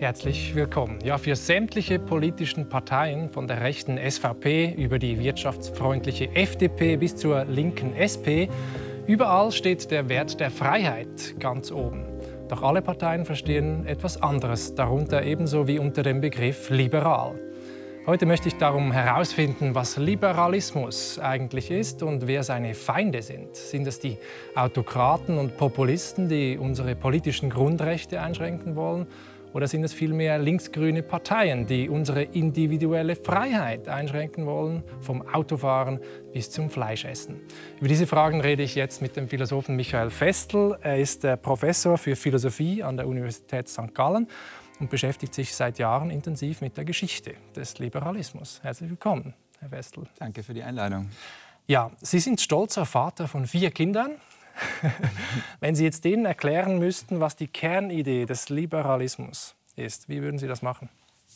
Herzlich willkommen. Ja, für sämtliche politischen Parteien, von der rechten SVP über die wirtschaftsfreundliche FDP bis zur linken SP, überall steht der Wert der Freiheit ganz oben. Doch alle Parteien verstehen etwas anderes, darunter ebenso wie unter dem Begriff liberal. Heute möchte ich darum herausfinden, was Liberalismus eigentlich ist und wer seine Feinde sind. Sind es die Autokraten und Populisten, die unsere politischen Grundrechte einschränken wollen? Oder sind es vielmehr linksgrüne Parteien, die unsere individuelle Freiheit einschränken wollen, vom Autofahren bis zum Fleischessen? Über diese Fragen rede ich jetzt mit dem Philosophen Michael Festel. Er ist Professor für Philosophie an der Universität St. Gallen und beschäftigt sich seit Jahren intensiv mit der Geschichte des Liberalismus. Herzlich willkommen, Herr Festel. Danke für die Einladung. Ja, Sie sind stolzer Vater von vier Kindern. Wenn Sie jetzt denen erklären müssten, was die Kernidee des Liberalismus ist, wie würden Sie das machen?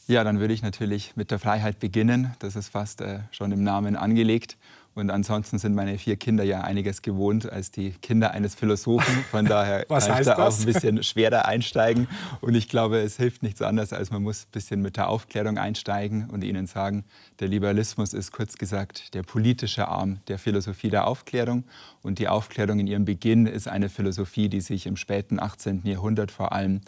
Ja, dann würde ich natürlich mit der Freiheit beginnen. Das ist fast äh, schon im Namen angelegt. Und ansonsten sind meine vier Kinder ja einiges gewohnt als die Kinder eines Philosophen. Von daher kann ich da das? auch ein bisschen schwerer einsteigen. Und ich glaube, es hilft nichts anderes, als man muss ein bisschen mit der Aufklärung einsteigen und ihnen sagen, der Liberalismus ist kurz gesagt der politische Arm der Philosophie der Aufklärung. Und die Aufklärung in ihrem Beginn ist eine Philosophie, die sich im späten 18. Jahrhundert vor allem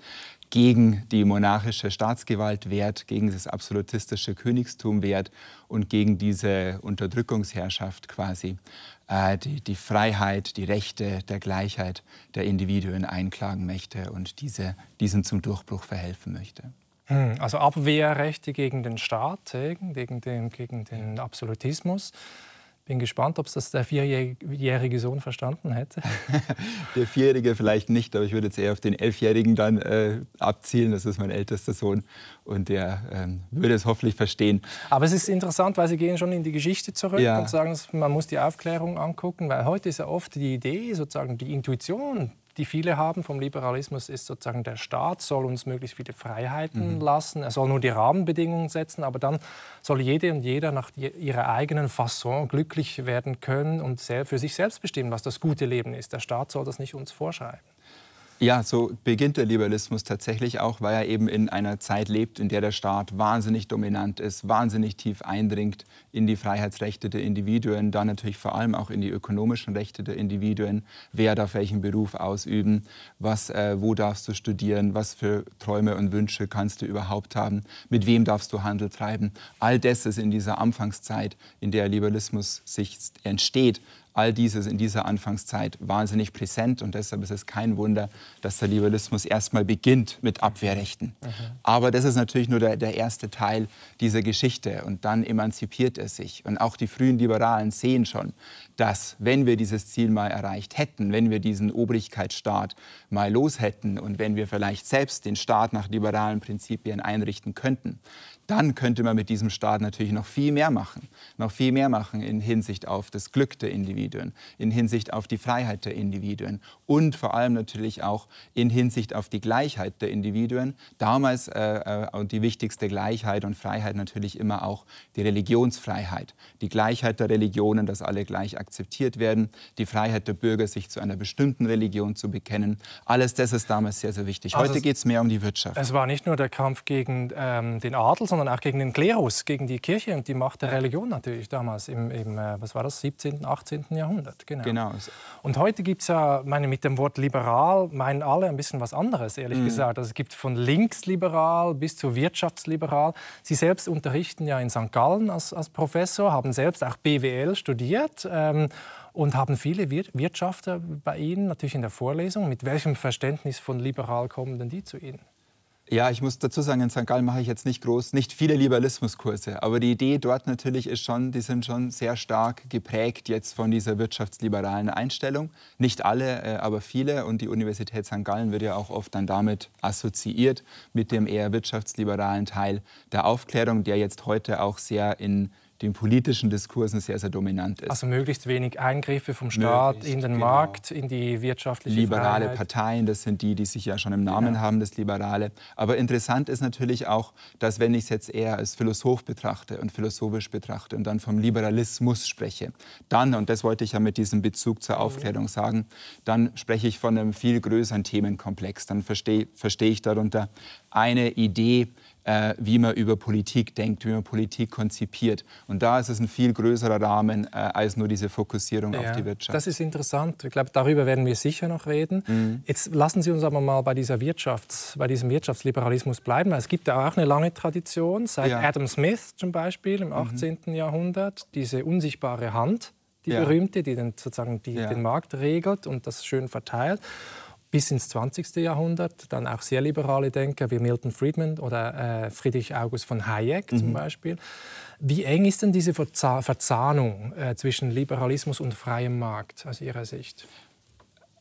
gegen die monarchische Staatsgewalt wehrt, gegen das absolutistische Königstum wehrt und gegen diese Unterdrückungsherrschaft quasi äh, die, die Freiheit, die Rechte der Gleichheit der Individuen einklagen möchte und diese, diesen zum Durchbruch verhelfen möchte. Hm, also Abwehrrechte gegen den Staat, gegen den, gegen den Absolutismus. Bin gespannt, ob es das der vierjährige Sohn verstanden hätte. der Vierjährige vielleicht nicht, aber ich würde jetzt eher auf den Elfjährigen dann äh, abzielen. Das ist mein ältester Sohn und der ähm, würde es hoffentlich verstehen. Aber es ist interessant, weil Sie gehen schon in die Geschichte zurück ja. und sagen, man muss die Aufklärung angucken, weil heute ist ja oft die Idee, sozusagen die Intuition, die viele haben vom Liberalismus, ist sozusagen, der Staat soll uns möglichst viele Freiheiten mhm. lassen. Er soll nur die Rahmenbedingungen setzen, aber dann soll jede und jeder nach ihrer eigenen Fasson glücklich werden können und für sich selbst bestimmen, was das gute Leben ist. Der Staat soll das nicht uns vorschreiben. Ja, so beginnt der Liberalismus tatsächlich auch, weil er eben in einer Zeit lebt, in der der Staat wahnsinnig dominant ist, wahnsinnig tief eindringt in die Freiheitsrechte der Individuen, dann natürlich vor allem auch in die ökonomischen Rechte der Individuen. Wer darf welchen Beruf ausüben? Was, äh, wo darfst du studieren? Was für Träume und Wünsche kannst du überhaupt haben? Mit wem darfst du Handel treiben? All das ist in dieser Anfangszeit, in der Liberalismus sich entsteht, all dieses in dieser Anfangszeit wahnsinnig präsent und deshalb ist es kein Wunder, dass der Liberalismus erstmal beginnt mit Abwehrrechten. Mhm. Aber das ist natürlich nur der, der erste Teil dieser Geschichte und dann emanzipiert er sich. Und auch die frühen Liberalen sehen schon, dass wenn wir dieses Ziel mal erreicht hätten, wenn wir diesen Obrigkeitsstaat mal los hätten und wenn wir vielleicht selbst den Staat nach liberalen Prinzipien einrichten könnten, dann könnte man mit diesem Staat natürlich noch viel mehr machen. Noch viel mehr machen in Hinsicht auf das Glück der Individuen, in Hinsicht auf die Freiheit der Individuen und vor allem natürlich auch in Hinsicht auf die Gleichheit der Individuen. Damals äh, äh, die wichtigste Gleichheit und Freiheit natürlich immer auch die Religionsfreiheit. Die Gleichheit der Religionen, dass alle gleich akzeptiert werden, die Freiheit der Bürger, sich zu einer bestimmten Religion zu bekennen. Alles das ist damals sehr, sehr wichtig. Also Heute geht es mehr um die Wirtschaft. Es war nicht nur der Kampf gegen ähm, den Adel, sondern auch gegen den Klerus, gegen die Kirche und die Macht der Religion natürlich damals im, im äh, was war das, 17., 18. Jahrhundert. Genau. genau. Und heute gibt es ja, meine, mit dem Wort liberal meinen alle ein bisschen was anderes, ehrlich mhm. gesagt. Also es gibt von linksliberal bis zu wirtschaftsliberal. Sie selbst unterrichten ja in St. Gallen als, als Professor, haben selbst auch BWL studiert. Ähm, und haben viele Wirtschafter bei Ihnen natürlich in der Vorlesung. Mit welchem Verständnis von liberal kommen denn die zu Ihnen? Ja, ich muss dazu sagen, in St. Gallen mache ich jetzt nicht groß, nicht viele Liberalismuskurse. Aber die Idee dort natürlich ist schon, die sind schon sehr stark geprägt jetzt von dieser wirtschaftsliberalen Einstellung. Nicht alle, äh, aber viele. Und die Universität St. Gallen wird ja auch oft dann damit assoziiert, mit dem eher wirtschaftsliberalen Teil der Aufklärung, der jetzt heute auch sehr in den politischen Diskursen sehr, sehr dominant ist. Also möglichst wenig Eingriffe vom Staat möglichst, in den genau. Markt, in die wirtschaftliche Liberale Freiheit. Parteien, das sind die, die sich ja schon im Namen ja. haben, das Liberale. Aber interessant ist natürlich auch, dass wenn ich es jetzt eher als Philosoph betrachte und philosophisch betrachte und dann vom Liberalismus spreche, dann, und das wollte ich ja mit diesem Bezug zur Aufklärung sagen, dann spreche ich von einem viel größeren Themenkomplex. Dann verstehe versteh ich darunter eine Idee, äh, wie man über Politik denkt, wie man Politik konzipiert. Und da ist es ein viel größerer Rahmen äh, als nur diese Fokussierung ja, auf die Wirtschaft. Das ist interessant. Ich glaube, darüber werden wir sicher noch reden. Mhm. Jetzt lassen Sie uns aber mal bei, dieser Wirtschafts-, bei diesem Wirtschaftsliberalismus bleiben. Es gibt ja auch eine lange Tradition, seit ja. Adam Smith zum Beispiel im 18. Mhm. Jahrhundert, diese unsichtbare Hand, die ja. berühmte, die den, sozusagen die, den Markt regelt und das schön verteilt bis ins 20. Jahrhundert dann auch sehr liberale Denker wie Milton Friedman oder äh, Friedrich August von Hayek mhm. zum Beispiel. Wie eng ist denn diese Verzahnung äh, zwischen Liberalismus und freiem Markt aus Ihrer Sicht?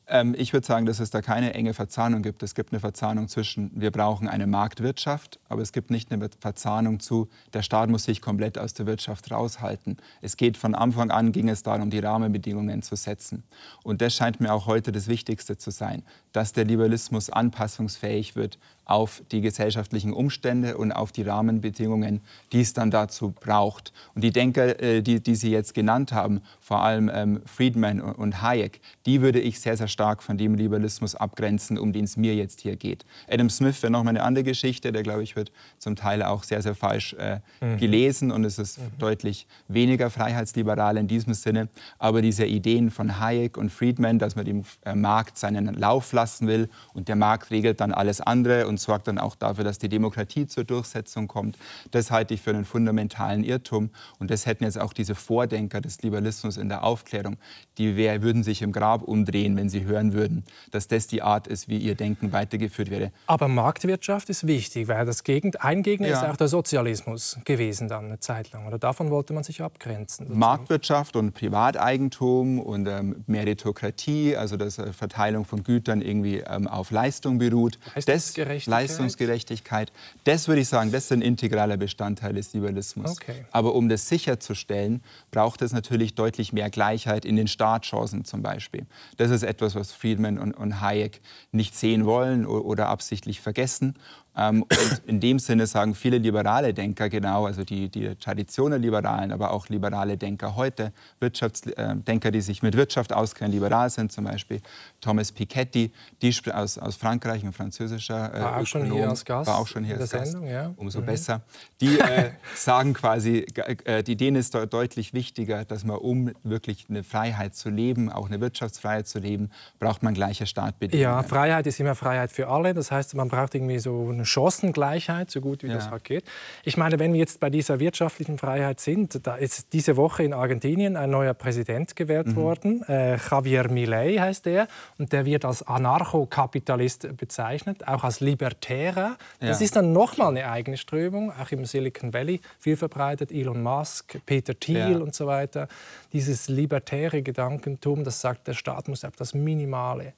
Ähm, ich würde sagen, dass es da keine enge Verzahnung gibt. Es gibt eine Verzahnung zwischen, wir brauchen eine Marktwirtschaft, aber es gibt nicht eine Verzahnung zu, der Staat muss sich komplett aus der Wirtschaft raushalten. Es geht von Anfang an, ging es darum, die Rahmenbedingungen zu setzen. Und das scheint mir auch heute das Wichtigste zu sein, dass der Liberalismus anpassungsfähig wird auf die gesellschaftlichen Umstände und auf die Rahmenbedingungen, die es dann dazu braucht. Und die Denker, äh, die, die Sie jetzt genannt haben, vor allem ähm, Friedman und Hayek, die würde ich sehr, sehr stark von dem Liberalismus abgrenzen, um den es mir jetzt hier geht. Adam Smith wäre nochmal eine andere Geschichte, der, glaube ich, wird zum Teil auch sehr, sehr falsch äh, mhm. gelesen und es ist mhm. deutlich weniger freiheitsliberal in diesem Sinne. Aber diese Ideen von Hayek und Friedman, dass man dem äh, Markt seinen Lauf lassen will und der Markt regelt dann alles andere und sorgt dann auch dafür, dass die Demokratie zur Durchsetzung kommt. Das halte ich für einen fundamentalen Irrtum. Und das hätten jetzt auch diese Vordenker des Liberalismus in der Aufklärung. Die wär, würden sich im Grab umdrehen, wenn sie hören würden, dass das die Art ist, wie ihr Denken weitergeführt wäre. Aber Marktwirtschaft ist wichtig, weil das Gegend, ein Gegner ja. ist auch der Sozialismus gewesen dann eine Zeit lang. Oder davon wollte man sich abgrenzen. Sozusagen. Marktwirtschaft und Privateigentum und ähm, Meritokratie, also dass äh, Verteilung von Gütern irgendwie ähm, auf Leistung beruht. Das, Leistungsgerechtigkeit. Das würde ich sagen, das ist ein integraler Bestandteil des Liberalismus. Okay. Aber um das sicherzustellen, braucht es natürlich deutlich mehr Gleichheit in den Startchancen zum Beispiel. Das ist etwas, was Friedman und, und Hayek nicht sehen wollen oder absichtlich vergessen. Ähm, und in dem Sinne sagen viele liberale Denker genau, also die, die Tradition der Liberalen, aber auch liberale Denker heute, Wirtschaftsdenker, äh, die sich mit Wirtschaft auskennen, liberal sind, zum Beispiel Thomas Piketty, die aus, aus Frankreich, ein französischer äh, war auch schon hier als Gast, war auch schon hier als Gast, ja. umso mhm. besser. Die äh, sagen quasi, äh, die, denen ist deutlich wichtiger, dass man, um wirklich eine Freiheit zu leben, auch eine Wirtschaftsfreiheit zu leben, braucht man gleiche Startbedingungen. Ja, Freiheit ist immer Freiheit für alle. Das heißt, man braucht irgendwie so eine Chancengleichheit, so gut wie ja. das halt geht. Ich meine, wenn wir jetzt bei dieser wirtschaftlichen Freiheit sind, da ist diese Woche in Argentinien ein neuer Präsident gewählt mhm. worden. Äh, Javier Milei heißt er. Und der wird als Anarchokapitalist bezeichnet, auch als Libertärer. Das ja. ist dann nochmal eine eigene Strömung, auch im Silicon Valley viel verbreitet. Elon Musk, Peter Thiel ja. und so weiter. Dieses libertäre Gedankentum, das sagt, der Staat muss auf das Minimale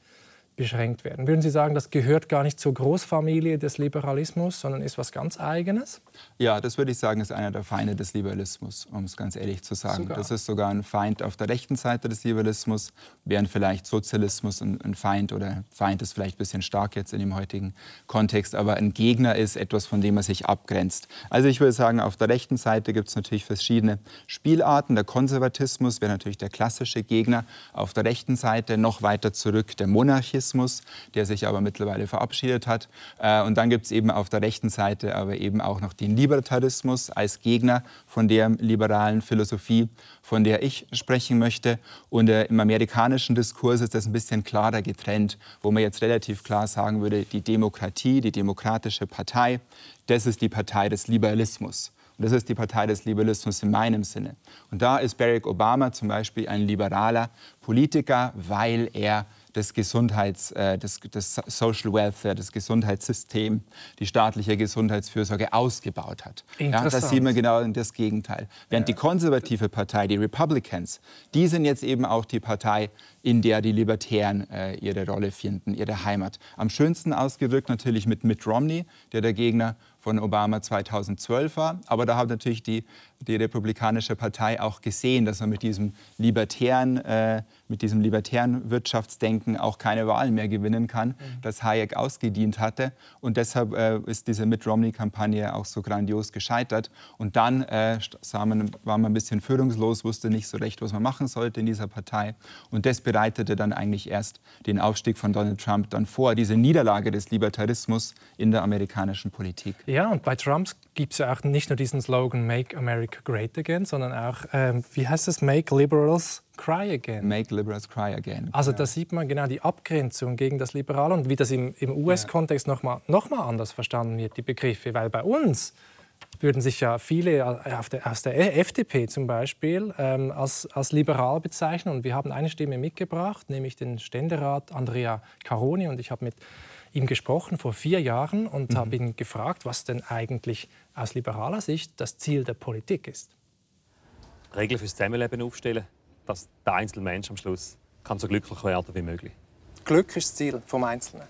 beschränkt werden. Würden Sie sagen, das gehört gar nicht zur Großfamilie des Liberalismus, sondern ist was ganz Eigenes? Ja, das würde ich sagen, ist einer der Feinde des Liberalismus, um es ganz ehrlich zu sagen. Sogar. Das ist sogar ein Feind auf der rechten Seite des Liberalismus, während vielleicht Sozialismus ein, ein Feind oder Feind ist vielleicht ein bisschen stark jetzt in dem heutigen Kontext, aber ein Gegner ist etwas, von dem man sich abgrenzt. Also ich würde sagen, auf der rechten Seite gibt es natürlich verschiedene Spielarten. Der Konservatismus wäre natürlich der klassische Gegner. Auf der rechten Seite noch weiter zurück der Monarchismus Sozialismus, der sich aber mittlerweile verabschiedet hat. Äh, und dann gibt es eben auf der rechten Seite aber eben auch noch den Libertarismus als Gegner von der liberalen Philosophie, von der ich sprechen möchte. Und äh, im amerikanischen Diskurs ist das ein bisschen klarer getrennt, wo man jetzt relativ klar sagen würde, die Demokratie, die Demokratische Partei, das ist die Partei des Liberalismus. Und das ist die Partei des Liberalismus in meinem Sinne. Und da ist Barack Obama zum Beispiel ein liberaler Politiker, weil er das Gesundheits, äh, das, das Social Welfare, das Gesundheitssystem, die staatliche Gesundheitsfürsorge ausgebaut hat. Ja, das sieht man genau das Gegenteil. Während ja. die konservative Partei, die Republicans, die sind jetzt eben auch die Partei, in der die Libertären äh, ihre Rolle finden, ihre Heimat. Am schönsten ausgedrückt natürlich mit Mitt Romney, der der Gegner von Obama 2012 war. Aber da haben natürlich die die Republikanische Partei auch gesehen, dass man mit diesem libertären, äh, mit diesem libertären Wirtschaftsdenken auch keine Wahlen mehr gewinnen kann, mhm. das Hayek ausgedient hatte. Und deshalb äh, ist diese Mitt Romney-Kampagne auch so grandios gescheitert. Und dann äh, man, war man ein bisschen führungslos, wusste nicht so recht, was man machen sollte in dieser Partei. Und das bereitete dann eigentlich erst den Aufstieg von Donald Trump dann vor, diese Niederlage des Libertarismus in der amerikanischen Politik. Ja, und bei Trump gibt es ja auch nicht nur diesen Slogan Make America Great Again, sondern auch, ähm, wie heißt es, Make Liberals Cry Again. Make Liberals Cry Again. Also da sieht man genau die Abgrenzung gegen das Liberale und wie das im, im US-Kontext nochmal noch mal anders verstanden wird, die Begriffe. Weil bei uns würden sich ja viele äh, aus der FDP zum Beispiel ähm, als, als liberal bezeichnen. Und wir haben eine Stimme mitgebracht, nämlich den Ständerat Andrea Caroni. Und ich habe mit ihm gesprochen vor vier Jahren und mhm. habe ihn gefragt, was denn eigentlich aus liberaler Sicht das Ziel der Politik ist. Regeln fürs Zusammenleben aufstellen, dass der einzelne Mensch am Schluss kann so glücklich werden wie möglich. Glück ist das Ziel vom Einzelnen.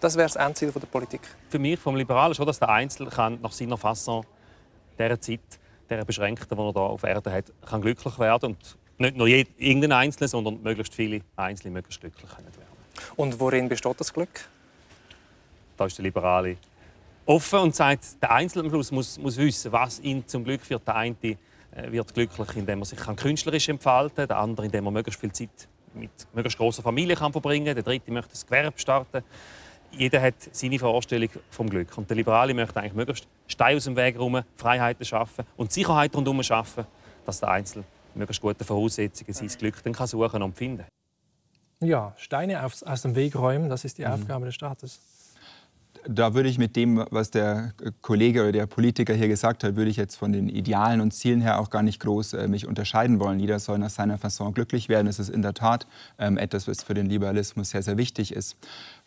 Das wäre das Endziel der Politik. Für mich, vom Liberalen, schon, dass der Einzelne kann nach seiner Fasson dieser Zeit, dieser Beschränkten, die er hier auf Erde hat, kann glücklich werden und nicht nur irgendein Einzelner, sondern möglichst viele Einzelne möglichst glücklich werden. Und worin besteht das Glück? Da ist der Liberale offen und sagt, der Einzelne am Schluss muss, muss wissen, was ihn zum Glück führt. Der eine äh, wird glücklich, indem er sich künstlerisch entfalten kann, der andere, indem er möglichst viel Zeit mit möglichst großer Familie kann verbringen kann, der dritte möchte das Gewerbe starten. Jeder hat seine Vorstellung vom Glück. Und der Liberale möchte eigentlich möglichst Steine aus dem Weg herum, Freiheiten schaffen und Sicherheit rundherum schaffen, dass der Einzelne möglichst gute Voraussetzungen sein Glück dann kann suchen und finden. Ja, Steine aus, aus dem Weg räumen, das ist die mhm. Aufgabe des Staates da würde ich mit dem, was der Kollege oder der Politiker hier gesagt hat, würde ich jetzt von den Idealen und Zielen her auch gar nicht groß äh, mich unterscheiden wollen. Jeder soll nach seiner Fasson glücklich werden. Das ist in der Tat ähm, etwas, was für den Liberalismus sehr, sehr wichtig ist.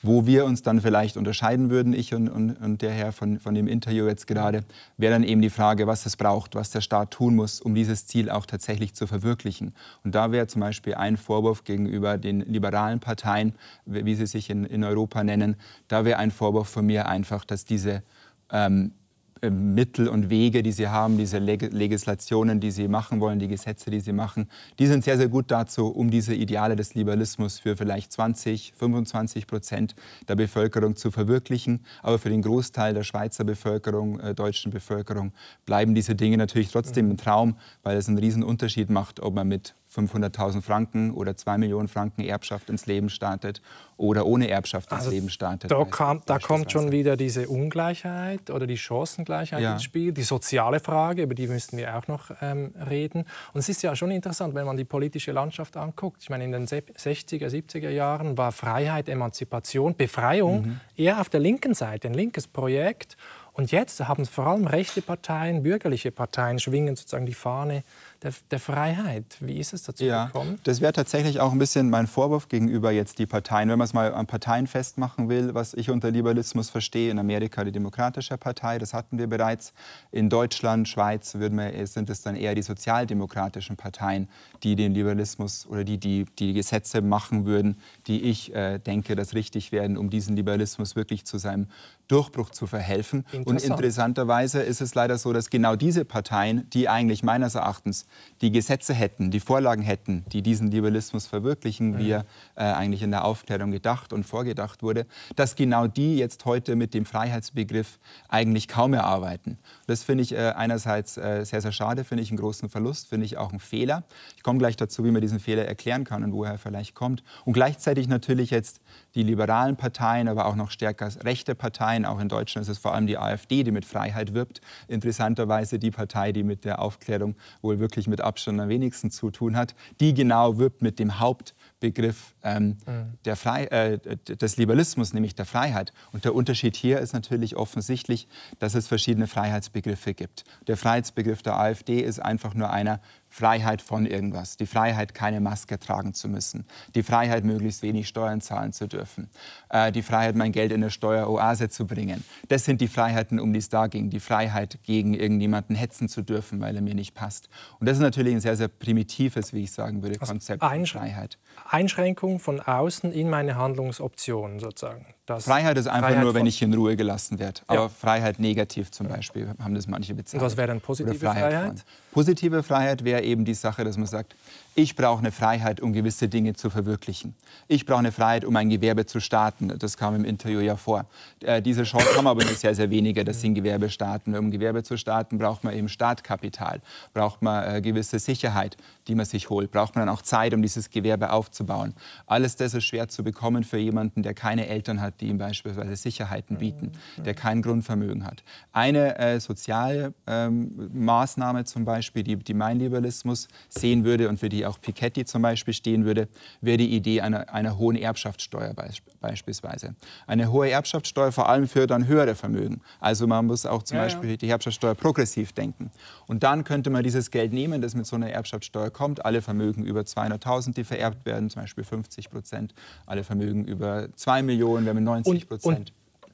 Wo wir uns dann vielleicht unterscheiden würden, ich und, und, und der Herr von, von dem Interview jetzt gerade, wäre dann eben die Frage, was es braucht, was der Staat tun muss, um dieses Ziel auch tatsächlich zu verwirklichen. Und da wäre zum Beispiel ein Vorwurf gegenüber den liberalen Parteien, wie sie sich in, in Europa nennen, da wäre ein Vorwurf von mir einfach, dass diese ähm, äh, Mittel und Wege, die sie haben, diese Legislationen, die sie machen wollen, die Gesetze, die sie machen, die sind sehr, sehr gut dazu, um diese Ideale des Liberalismus für vielleicht 20, 25 Prozent der Bevölkerung zu verwirklichen. Aber für den Großteil der Schweizer Bevölkerung, äh, deutschen Bevölkerung, bleiben diese Dinge natürlich trotzdem ein Traum, weil es einen riesen Unterschied macht, ob man mit 500.000 Franken oder 2 Millionen Franken Erbschaft ins Leben startet oder ohne Erbschaft ins also Leben startet. Da, kam, da kommt schon wieder diese Ungleichheit oder die Chancengleichheit ja. ins Spiel, die soziale Frage, über die müssten wir auch noch ähm, reden. Und es ist ja schon interessant, wenn man die politische Landschaft anguckt. Ich meine, in den 60er, 70er Jahren war Freiheit, Emanzipation, Befreiung mhm. eher auf der linken Seite, ein linkes Projekt. Und jetzt haben vor allem rechte Parteien, bürgerliche Parteien schwingen sozusagen die Fahne der, der Freiheit. Wie ist es dazu ja, gekommen? Das wäre tatsächlich auch ein bisschen mein Vorwurf gegenüber jetzt die Parteien. Wenn man es mal an Parteien festmachen will, was ich unter Liberalismus verstehe, in Amerika die Demokratische Partei, das hatten wir bereits. In Deutschland, Schweiz wir, sind es dann eher die sozialdemokratischen Parteien, die den Liberalismus oder die die, die Gesetze machen würden, die ich äh, denke, dass richtig werden, um diesen Liberalismus wirklich zu seinem Durchbruch zu verhelfen. Und interessanterweise ist es leider so, dass genau diese Parteien, die eigentlich meines Erachtens die Gesetze hätten, die Vorlagen hätten, die diesen Liberalismus verwirklichen, mhm. wie er äh, eigentlich in der Aufklärung gedacht und vorgedacht wurde, dass genau die jetzt heute mit dem Freiheitsbegriff eigentlich kaum mehr arbeiten. Das finde ich äh, einerseits äh, sehr, sehr schade, finde ich einen großen Verlust, finde ich auch einen Fehler. Ich komme gleich dazu, wie man diesen Fehler erklären kann und woher er vielleicht kommt. Und gleichzeitig natürlich jetzt die liberalen Parteien, aber auch noch stärker rechte Parteien. Auch in Deutschland ist es vor allem die AfD, die mit Freiheit wirbt. Interessanterweise die Partei, die mit der Aufklärung wohl wirklich mit Abstand am wenigsten zu tun hat. Die genau wirbt mit dem Hauptbegriff ähm, mhm. Frei äh, des Liberalismus, nämlich der Freiheit. Und der Unterschied hier ist natürlich offensichtlich, dass es verschiedene Freiheitsbegriffe gibt. Der Freiheitsbegriff der AfD ist einfach nur einer Freiheit von irgendwas, die Freiheit, keine Maske tragen zu müssen, die Freiheit, möglichst wenig Steuern zahlen zu dürfen, äh, die Freiheit, mein Geld in eine Steueroase zu bringen. Das sind die Freiheiten, um die es da ging. Die Freiheit, gegen irgendjemanden hetzen zu dürfen, weil er mir nicht passt. Und das ist natürlich ein sehr, sehr primitives, wie ich sagen würde, also Konzept von Freiheit. Einschränkung von außen in meine Handlungsoptionen sozusagen. Freiheit ist einfach Freiheit nur, wenn ich in Ruhe gelassen werde. Aber ja. Freiheit negativ zum Beispiel haben das manche bezeichnet. Und was wäre dann positive Freiheit? Freiheit? Positive Freiheit wäre eben die Sache, dass man sagt, ich brauche eine Freiheit, um gewisse Dinge zu verwirklichen. Ich brauche eine Freiheit, um ein Gewerbe zu starten. Das kam im Interview ja vor. Äh, diese Chance haben aber nur sehr, sehr wenige, dass sie ein Gewerbe starten. Um Gewerbe zu starten, braucht man eben Startkapital, braucht man äh, gewisse Sicherheit, die man sich holt, braucht man dann auch Zeit, um dieses Gewerbe aufzubauen. Alles das ist schwer zu bekommen für jemanden, der keine Eltern hat, die ihm beispielsweise Sicherheiten bieten, der kein Grundvermögen hat. Eine äh, soziale ähm, Maßnahme zum Beispiel, die, die mein Liberalismus sehen würde und für die auch Piketty zum Beispiel stehen würde, wäre die Idee einer, einer hohen Erbschaftssteuer beispielsweise. Eine hohe Erbschaftssteuer vor allem für dann höhere Vermögen. Also man muss auch zum ja, Beispiel ja. die Erbschaftssteuer progressiv denken. Und dann könnte man dieses Geld nehmen, das mit so einer Erbschaftssteuer kommt. Alle Vermögen über 200.000, die vererbt werden, zum Beispiel 50 Prozent. Alle Vermögen über 2 Millionen, wir haben 90 Prozent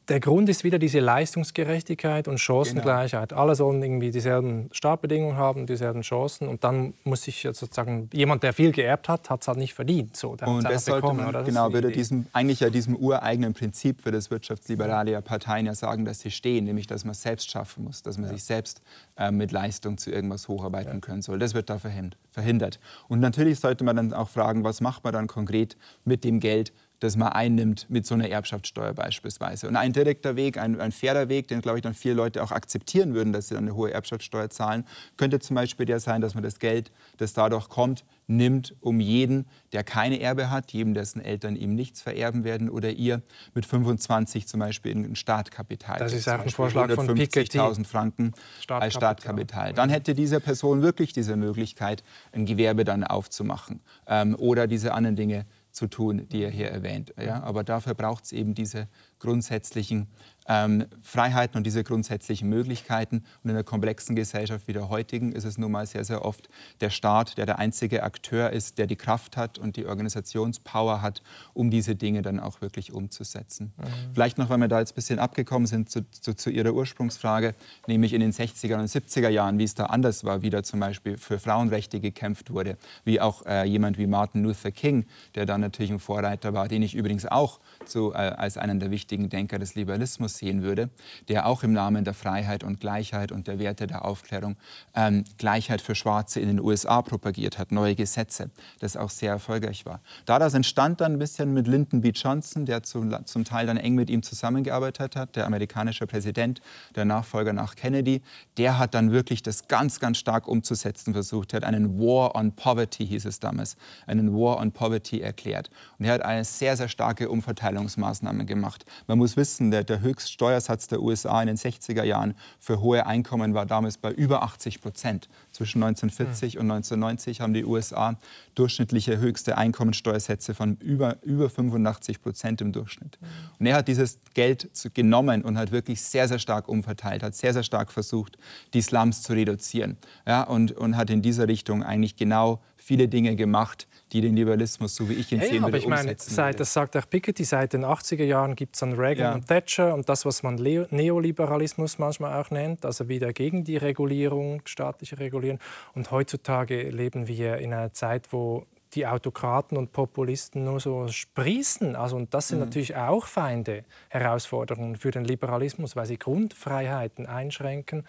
der Grund ist wieder diese Leistungsgerechtigkeit und Chancengleichheit. Genau. Alle sollen irgendwie dieselben Startbedingungen haben, dieselben Chancen. Und dann muss sich sozusagen jemand, der viel geerbt hat, hat es halt nicht verdient. So, und das sollte bekommen, man, genau, würde diesem, eigentlich ja diesem ureigenen Prinzip für das wirtschaftsliberale ja Parteien ja sagen, dass sie stehen, nämlich dass man es selbst schaffen muss, dass man ja. sich selbst äh, mit Leistung zu irgendwas hocharbeiten ja. können soll. Das wird da verhindert. Und natürlich sollte man dann auch fragen, was macht man dann konkret mit dem Geld, das man einnimmt mit so einer Erbschaftssteuer beispielsweise. Und ein direkter Weg, ein, ein fairer Weg, den, glaube ich, dann viele Leute auch akzeptieren würden, dass sie dann eine hohe Erbschaftssteuer zahlen, könnte zum Beispiel der sein, dass man das Geld, das dadurch kommt, nimmt, um jeden, der keine Erbe hat, jedem, dessen Eltern ihm nichts vererben werden oder ihr, mit 25 zum Beispiel in ein Startkapital. Das ist auch ein Vorschlag von Piketty. 150.000 Franken Startkapital. als Startkapital. Dann hätte diese Person wirklich diese Möglichkeit, ein Gewerbe dann aufzumachen ähm, oder diese anderen Dinge zu tun, die er hier erwähnt. Ja? Aber dafür braucht es eben diese grundsätzlichen ähm, Freiheiten und diese grundsätzlichen Möglichkeiten. Und in einer komplexen Gesellschaft wie der heutigen ist es nun mal sehr, sehr oft der Staat, der der einzige Akteur ist, der die Kraft hat und die Organisationspower hat, um diese Dinge dann auch wirklich umzusetzen. Mhm. Vielleicht noch, weil wir da jetzt ein bisschen abgekommen sind zu, zu, zu, Ihrer Ursprungsfrage, nämlich in den 60er und 70er Jahren, wie es da anders war, wie da zum Beispiel für Frauenrechte gekämpft wurde, wie auch äh, jemand wie Martin Luther King, der da natürlich ein Vorreiter war, den ich übrigens auch so, äh, als einen der wichtigen Denker des Liberalismus sehen würde, der auch im Namen der Freiheit und Gleichheit und der Werte der Aufklärung ähm, Gleichheit für Schwarze in den USA propagiert hat, neue Gesetze, das auch sehr erfolgreich war. Daraus entstand dann ein bisschen mit Lyndon B. Johnson, der zum, zum Teil dann eng mit ihm zusammengearbeitet hat, der amerikanische Präsident, der Nachfolger nach Kennedy, der hat dann wirklich das ganz, ganz stark umzusetzen versucht. Er hat einen War on Poverty, hieß es damals, einen War on Poverty erklärt. Und er hat eine sehr, sehr starke Umverteilungsmaßnahme gemacht. Man muss wissen, der, der Höchststeuersatz der USA in den 60er Jahren für hohe Einkommen war damals bei über 80 Prozent. Zwischen 1940 mhm. und 1990 haben die USA durchschnittliche höchste Einkommensteuersätze von über, über 85 Prozent im Durchschnitt. Und er hat dieses Geld genommen und hat wirklich sehr, sehr stark umverteilt, hat sehr, sehr stark versucht, die Slums zu reduzieren. Ja, und, und hat in dieser Richtung eigentlich genau viele Dinge gemacht, die den Liberalismus, so wie ich ihn ja, sehen ja, würde, aber ich meine, seit, das sagt auch Piketty, seit den 80er Jahren gibt es dann Reagan ja. und Thatcher und das, was man Neoliberalismus manchmal auch nennt, also wieder gegen die Regulierung, staatliche Regulierung. Und heutzutage leben wir in einer Zeit, wo die Autokraten und Populisten nur so sprießen. Also, und das sind mhm. natürlich auch Feinde, Herausforderungen für den Liberalismus, weil sie Grundfreiheiten einschränken.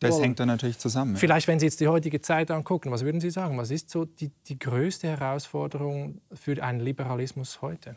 Das wollen. hängt dann natürlich zusammen. Vielleicht, wenn Sie jetzt die heutige Zeit angucken, was würden Sie sagen? Was ist so die, die größte Herausforderung für einen Liberalismus heute?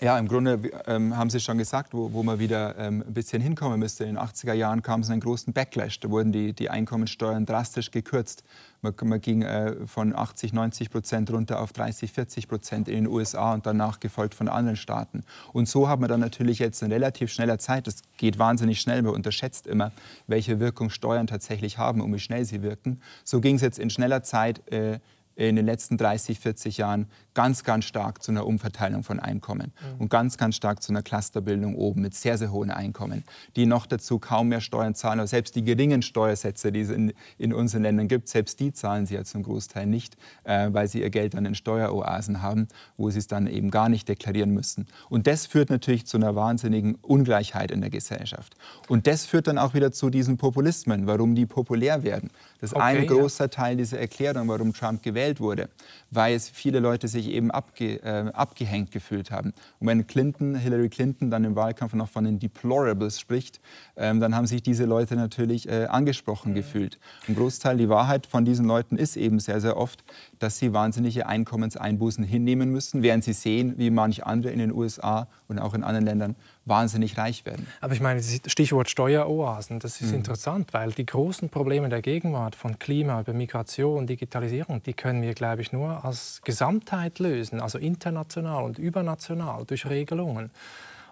Ja, im Grunde ähm, haben Sie schon gesagt, wo, wo man wieder ähm, ein bisschen hinkommen müsste. In den 80er Jahren kam es einen großen Backlash. Da wurden die, die Einkommensteuern drastisch gekürzt. Man, man ging äh, von 80, 90 Prozent runter auf 30, 40 Prozent in den USA und danach gefolgt von anderen Staaten. Und so hat man dann natürlich jetzt in relativ schneller Zeit, das geht wahnsinnig schnell, man unterschätzt immer, welche Wirkung Steuern tatsächlich haben und wie schnell sie wirken. So ging es jetzt in schneller Zeit. Äh, in den letzten 30, 40 Jahren ganz, ganz stark zu einer Umverteilung von Einkommen mhm. und ganz, ganz stark zu einer Clusterbildung oben mit sehr, sehr hohen Einkommen, die noch dazu kaum mehr Steuern zahlen. Aber selbst die geringen Steuersätze, die es in, in unseren Ländern gibt, selbst die zahlen sie ja zum Großteil nicht, äh, weil sie ihr Geld dann in Steueroasen haben, wo sie es dann eben gar nicht deklarieren müssen. Und das führt natürlich zu einer wahnsinnigen Ungleichheit in der Gesellschaft. Und das führt dann auch wieder zu diesen Populismen, warum die populär werden. Das ist okay, ein großer ja. Teil dieser Erklärung, warum Trump gewählt wurde, weil es viele Leute sich eben abge, äh, abgehängt gefühlt haben. Und wenn Clinton, Hillary Clinton dann im Wahlkampf noch von den Deplorables spricht, ähm, dann haben sich diese Leute natürlich äh, angesprochen mhm. gefühlt. Ein Großteil, die Wahrheit von diesen Leuten ist eben sehr, sehr oft, dass sie wahnsinnige Einkommenseinbußen hinnehmen müssen, während sie sehen, wie manch andere in den USA und auch in anderen Ländern wahnsinnig reich werden. Aber ich meine, Stichwort Steueroasen, das ist mhm. interessant, weil die großen Probleme der Gegenwart von Klima über Migration, Digitalisierung, die können wir, glaube ich, nur als Gesamtheit lösen, also international und übernational durch Regelungen.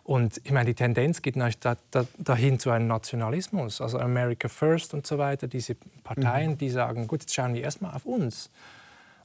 Und ich meine, die Tendenz geht da, da, dahin zu einem Nationalismus, also America First und so weiter. Diese Parteien, mhm. die sagen, gut, jetzt schauen wir erstmal auf uns.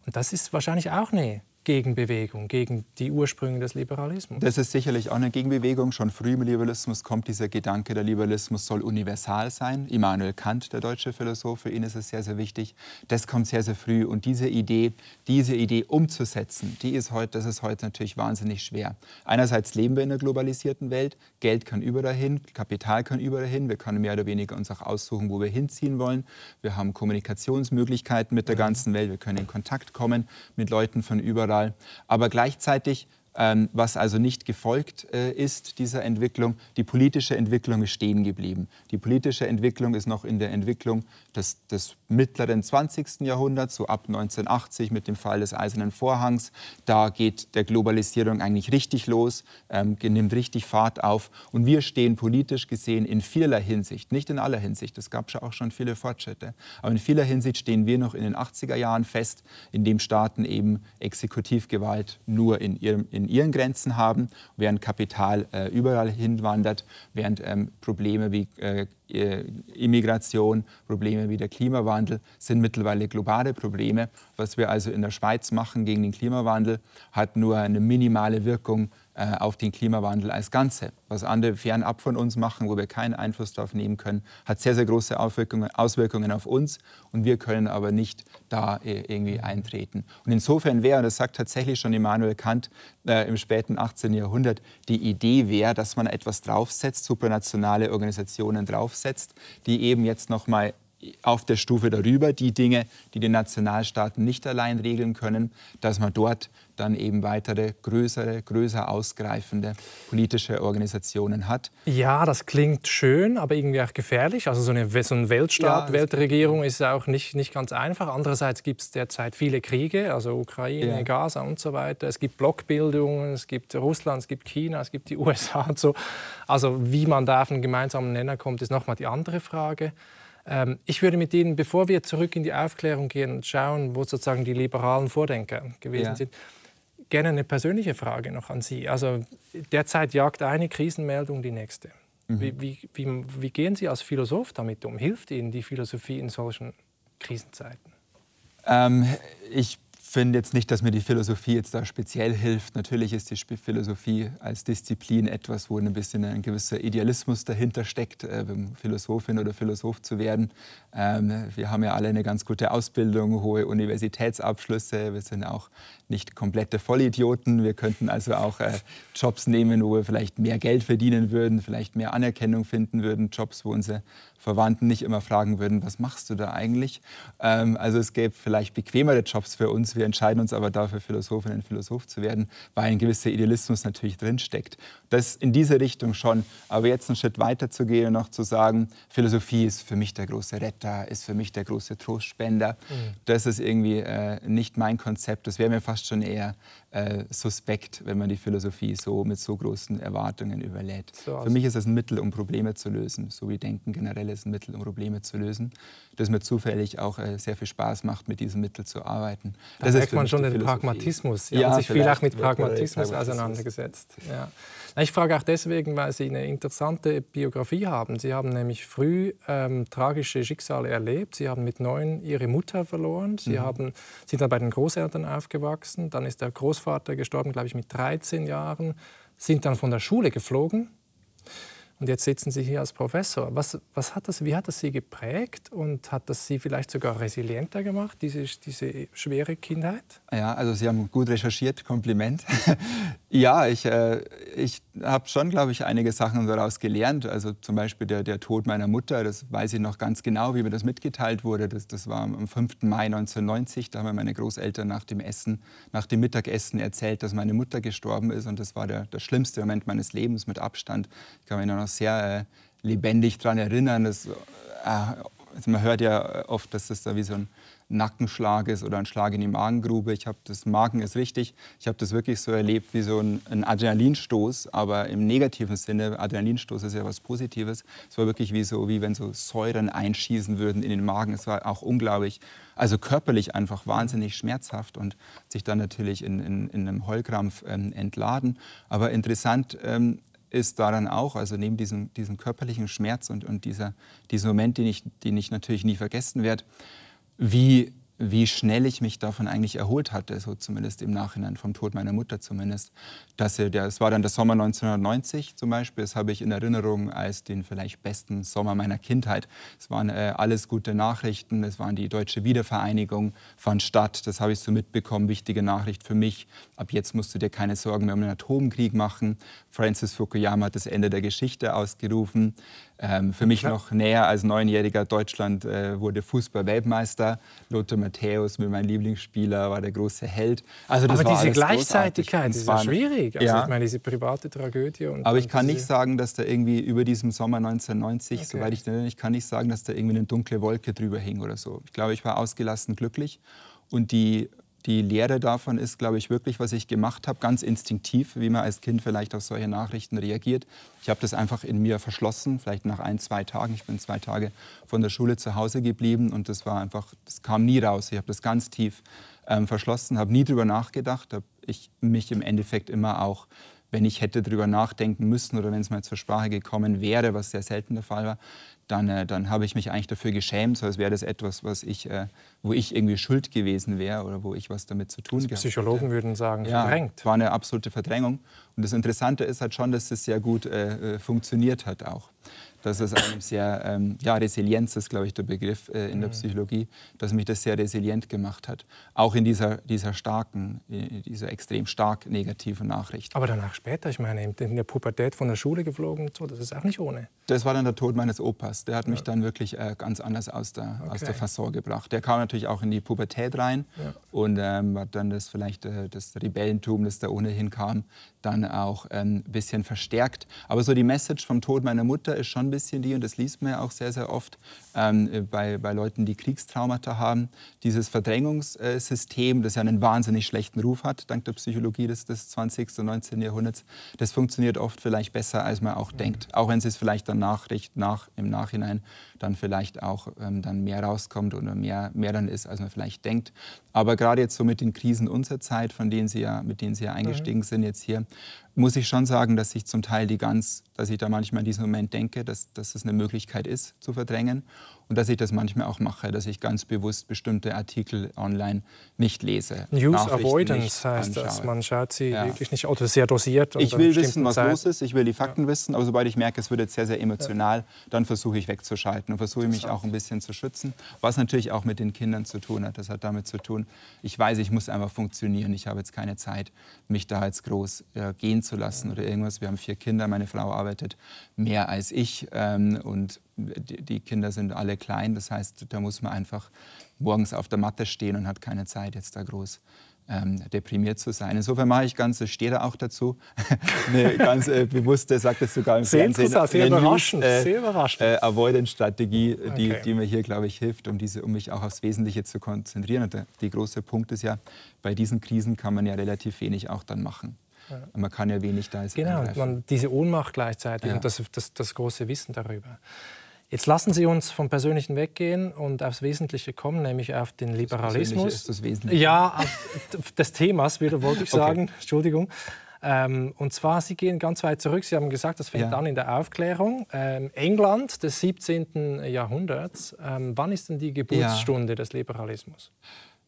Und das ist wahrscheinlich auch eine Gegenbewegung gegen die Ursprünge des Liberalismus. Das ist sicherlich auch eine Gegenbewegung. Schon früh im Liberalismus kommt dieser Gedanke, der Liberalismus soll universal sein. Immanuel Kant, der deutsche Philosoph, für ihn ist es sehr, sehr wichtig. Das kommt sehr, sehr früh. Und diese Idee, diese Idee umzusetzen, die ist heute, das ist heute natürlich wahnsinnig schwer. Einerseits leben wir in einer globalisierten Welt. Geld kann überall hin, Kapital kann überall hin. Wir können mehr oder weniger uns auch aussuchen, wo wir hinziehen wollen. Wir haben Kommunikationsmöglichkeiten mit der ganzen Welt. Wir können in Kontakt kommen mit Leuten von überall überall. Aber gleichzeitig was also nicht gefolgt äh, ist dieser Entwicklung. Die politische Entwicklung ist stehen geblieben. Die politische Entwicklung ist noch in der Entwicklung des, des mittleren 20. Jahrhunderts, so ab 1980 mit dem Fall des Eisernen Vorhangs. Da geht der Globalisierung eigentlich richtig los, ähm, nimmt richtig Fahrt auf. Und wir stehen politisch gesehen in vielerlei Hinsicht, nicht in aller Hinsicht, es gab auch schon viele Fortschritte, aber in vieler Hinsicht stehen wir noch in den 80er Jahren fest, in dem Staaten eben Exekutivgewalt nur in ihrem in in ihren Grenzen haben, während Kapital äh, überall hinwandert, während ähm, Probleme wie äh, äh, Immigration, Probleme wie der Klimawandel sind mittlerweile globale Probleme. Was wir also in der Schweiz machen gegen den Klimawandel, hat nur eine minimale Wirkung äh, auf den Klimawandel als Ganze. Was andere fernab von uns machen, wo wir keinen Einfluss darauf nehmen können, hat sehr, sehr große Auswirkungen, Auswirkungen auf uns und wir können aber nicht da äh, irgendwie eintreten. Und insofern wäre, das sagt tatsächlich schon Immanuel Kant äh, im späten 18. Jahrhundert, die Idee wäre, dass man etwas draufsetzt, supranationale Organisationen draufsetzt, die eben jetzt noch mal auf der Stufe darüber die Dinge, die die Nationalstaaten nicht allein regeln können, dass man dort dann eben weitere größere, größer ausgreifende politische Organisationen hat. Ja, das klingt schön, aber irgendwie auch gefährlich. Also so, eine, so ein Weltstaat, ja, Weltregierung ist auch nicht, nicht ganz einfach. Andererseits gibt es derzeit viele Kriege, also Ukraine, ja. Gaza und so weiter. Es gibt Blockbildungen, es gibt Russland, es gibt China, es gibt die USA und so. Also wie man da auf einen gemeinsamen Nenner kommt, ist nochmal die andere Frage. Ähm, ich würde mit Ihnen, bevor wir zurück in die Aufklärung gehen und schauen, wo sozusagen die liberalen Vordenker gewesen ja. sind, gerne eine persönliche Frage noch an Sie. Also derzeit jagt eine Krisenmeldung die nächste. Mhm. Wie, wie, wie, wie, gehen Sie als Philosoph damit um? Hilft Ihnen die Philosophie in solchen Krisenzeiten? Ähm, ich finde jetzt nicht, dass mir die Philosophie jetzt da speziell hilft. Natürlich ist die Philosophie als Disziplin etwas, wo ein bisschen ein gewisser Idealismus dahinter steckt, äh, Philosophin oder Philosoph zu werden. Ähm, wir haben ja alle eine ganz gute Ausbildung, hohe Universitätsabschlüsse. Wir sind auch nicht komplette Vollidioten. Wir könnten also auch äh, Jobs nehmen, wo wir vielleicht mehr Geld verdienen würden, vielleicht mehr Anerkennung finden würden. Jobs, wo unsere Verwandten nicht immer fragen würden, was machst du da eigentlich? Ähm, also es gäbe vielleicht bequemere Jobs für uns. Wir entscheiden uns aber dafür, Philosophin und Philosoph zu werden, weil ein gewisser Idealismus natürlich drinsteckt. Das in diese Richtung schon. Aber jetzt einen Schritt weiter zu gehen und noch zu sagen, Philosophie ist für mich der große Retter, ist für mich der große Trostspender, mhm. das ist irgendwie äh, nicht mein Konzept. Das wäre mir fast schon eher äh, suspekt, wenn man die Philosophie so mit so großen Erwartungen überlädt. So Für mich ist es ein Mittel, um Probleme zu lösen, so wie Denken generell ist ein Mittel, um Probleme zu lösen, das mir zufällig auch äh, sehr viel Spaß macht, mit diesem Mittel zu arbeiten. Da das merkt man schon den Pragmatismus. Sie ja, haben sich viel auch mit Pragmatismus auseinandergesetzt. Ja. Ich frage auch deswegen, weil Sie eine interessante Biografie haben. Sie haben nämlich früh ähm, tragische Schicksale erlebt. Sie haben mit neun Ihre Mutter verloren. Sie mhm. haben, sind dann bei den Großeltern aufgewachsen. Dann ist der Großvater gestorben, glaube ich, mit 13 Jahren. Sind dann von der Schule geflogen und jetzt sitzen Sie hier als Professor. Was, was hat das, wie hat das Sie geprägt und hat das Sie vielleicht sogar resilienter gemacht, diese, diese schwere Kindheit? Ja, also Sie haben gut recherchiert, Kompliment. Ja, ich, äh, ich habe schon, glaube ich, einige Sachen daraus gelernt. Also zum Beispiel der, der Tod meiner Mutter, das weiß ich noch ganz genau, wie mir das mitgeteilt wurde. Das, das war am 5. Mai 1990. Da haben mir meine Großeltern nach dem Essen, nach dem Mittagessen erzählt, dass meine Mutter gestorben ist. Und das war der, der schlimmste Moment meines Lebens mit Abstand. Ich kann mich noch sehr äh, lebendig daran erinnern. Dass, äh, also man hört ja oft, dass das da wie so ein Nackenschlag ist oder ein Schlag in die Magengrube. Ich habe das Magen ist richtig. Ich habe das wirklich so erlebt wie so ein, ein, Adrenalinstoß, aber im negativen Sinne. Adrenalinstoß ist ja was Positives. Es war wirklich wie so, wie wenn so Säuren einschießen würden in den Magen. Es war auch unglaublich, also körperlich einfach wahnsinnig schmerzhaft und sich dann natürlich in, in, in einem Heulkrampf ähm, entladen. Aber interessant ähm, ist daran auch, also neben diesem, diesem körperlichen Schmerz und, und dieser, diesem Moment, den ich, den ich natürlich nie vergessen werde, wie wie schnell ich mich davon eigentlich erholt hatte, so zumindest im Nachhinein, vom Tod meiner Mutter zumindest. Das, das war dann der Sommer 1990 zum Beispiel, das habe ich in Erinnerung als den vielleicht besten Sommer meiner Kindheit. Es waren äh, alles gute Nachrichten, es waren die deutsche Wiedervereinigung, fand statt, das habe ich so mitbekommen, wichtige Nachricht für mich. Ab jetzt musst du dir keine Sorgen mehr um den Atomkrieg machen. Francis Fukuyama hat das Ende der Geschichte ausgerufen. Ähm, für mich noch näher als Neunjähriger Deutschland äh, wurde Fußball-Weltmeister. Lothar Matthäus, mein Lieblingsspieler, war der große Held. Also das aber diese Gleichzeitigkeit ist ja schwierig. Also ja. ich meine, diese private Tragödie. aber ich kann nicht sagen, dass da irgendwie über diesem Sommer 1990, okay. soweit ich erinnere, ich kann nicht sagen, dass da irgendwie eine dunkle Wolke drüber hing oder so. Ich glaube, ich war ausgelassen glücklich. Und die die Lehre davon ist, glaube ich, wirklich, was ich gemacht habe, ganz instinktiv, wie man als Kind vielleicht auf solche Nachrichten reagiert. Ich habe das einfach in mir verschlossen, vielleicht nach ein, zwei Tagen. Ich bin zwei Tage von der Schule zu Hause geblieben und das war einfach, das kam nie raus. Ich habe das ganz tief ähm, verschlossen, habe nie drüber nachgedacht, habe ich mich im Endeffekt immer auch wenn ich hätte drüber nachdenken müssen oder wenn es mal zur Sprache gekommen wäre, was sehr selten der Fall war, dann, äh, dann habe ich mich eigentlich dafür geschämt, so als wäre das etwas, was ich, äh, wo ich irgendwie schuld gewesen wäre oder wo ich was damit zu tun also gehabt Psychologen hätte. würden sagen, ja, verdrängt. war eine absolute Verdrängung. Und das Interessante ist halt schon, dass es sehr gut äh, äh funktioniert hat auch dass es einem sehr, ähm, ja, Resilienz ist, glaube ich, der Begriff äh, in der mhm. Psychologie, dass mich das sehr resilient gemacht hat. Auch in dieser, dieser starken, dieser extrem stark negativen Nachricht. Aber danach später, ich meine, in der Pubertät von der Schule geflogen, so, das ist auch nicht ohne. Das war dann der Tod meines Opas. Der hat mich dann wirklich äh, ganz anders aus der, okay. aus der Fasson gebracht. Der kam natürlich auch in die Pubertät rein ja. und ähm, hat dann das vielleicht äh, das Rebellentum, das da ohnehin kam, dann auch ein ähm, bisschen verstärkt. Aber so die Message vom Tod meiner Mutter ist schon ein bisschen die, und das liest man ja auch sehr, sehr oft ähm, bei, bei Leuten, die Kriegstraumata haben, dieses Verdrängungssystem, das ja einen wahnsinnig schlechten Ruf hat, dank der Psychologie des, des 20. und 19. Jahrhunderts, das funktioniert oft vielleicht besser, als man auch mhm. denkt. Auch wenn es vielleicht dann Nachricht nach, im Nachhinein dann vielleicht auch ähm, dann mehr rauskommt oder mehr, mehr dann ist, als man vielleicht denkt. Aber gerade jetzt so mit den Krisen unserer Zeit, von denen Sie ja, mit denen Sie ja eingestiegen mhm. sind jetzt hier, muss ich schon sagen, dass ich zum Teil die ganz, dass ich da manchmal in diesem Moment denke, dass, dass es eine Möglichkeit ist, zu verdrängen und dass ich das manchmal auch mache, dass ich ganz bewusst bestimmte Artikel online nicht lese. News Avoidance heißt anschaue. das. Man schaut sie ja. wirklich nicht oder sehr dosiert. Ich will wissen, was Zeit. los ist, ich will die Fakten ja. wissen, aber sobald ich merke, es wird jetzt sehr, sehr emotional, ja. dann versuche ich wegzuschalten und versuche mich auch ein bisschen zu schützen. Was natürlich auch mit den Kindern zu tun hat. Das hat damit zu tun, ich weiß, ich muss einfach funktionieren. Ich habe jetzt keine Zeit, mich da jetzt groß äh, gehen zu lassen oder irgendwas. Wir haben vier Kinder, meine Frau arbeitet mehr als ich ähm, und die Kinder sind alle klein, das heißt, da muss man einfach morgens auf der Matte stehen und hat keine Zeit, jetzt da groß ähm, deprimiert zu sein. Insofern mache ich ganz, stehe da auch dazu, eine ganz äh, bewusste, sagt es sogar im sehr Fernsehen, sehr überraschend, äh, sehr überraschend. Äh, Avoidance-Strategie, die, okay. die mir hier, glaube ich, hilft, um, diese, um mich auch aufs Wesentliche zu konzentrieren. Und der, der große Punkt ist ja, bei diesen Krisen kann man ja relativ wenig auch dann machen. Ja. Man kann ja wenig da Genau, man, diese Ohnmacht gleichzeitig ja. und das, das, das große Wissen darüber. Jetzt lassen Sie uns vom Persönlichen weggehen und aufs Wesentliche kommen, nämlich auf den Liberalismus. Das ist das Wesentliche. Ja, des Themas, wieder wollte ich sagen. Okay. Entschuldigung. Ähm, und zwar, Sie gehen ganz weit zurück. Sie haben gesagt, das fängt ja. an in der Aufklärung. Ähm, England des 17. Jahrhunderts. Ähm, wann ist denn die Geburtsstunde ja. des Liberalismus?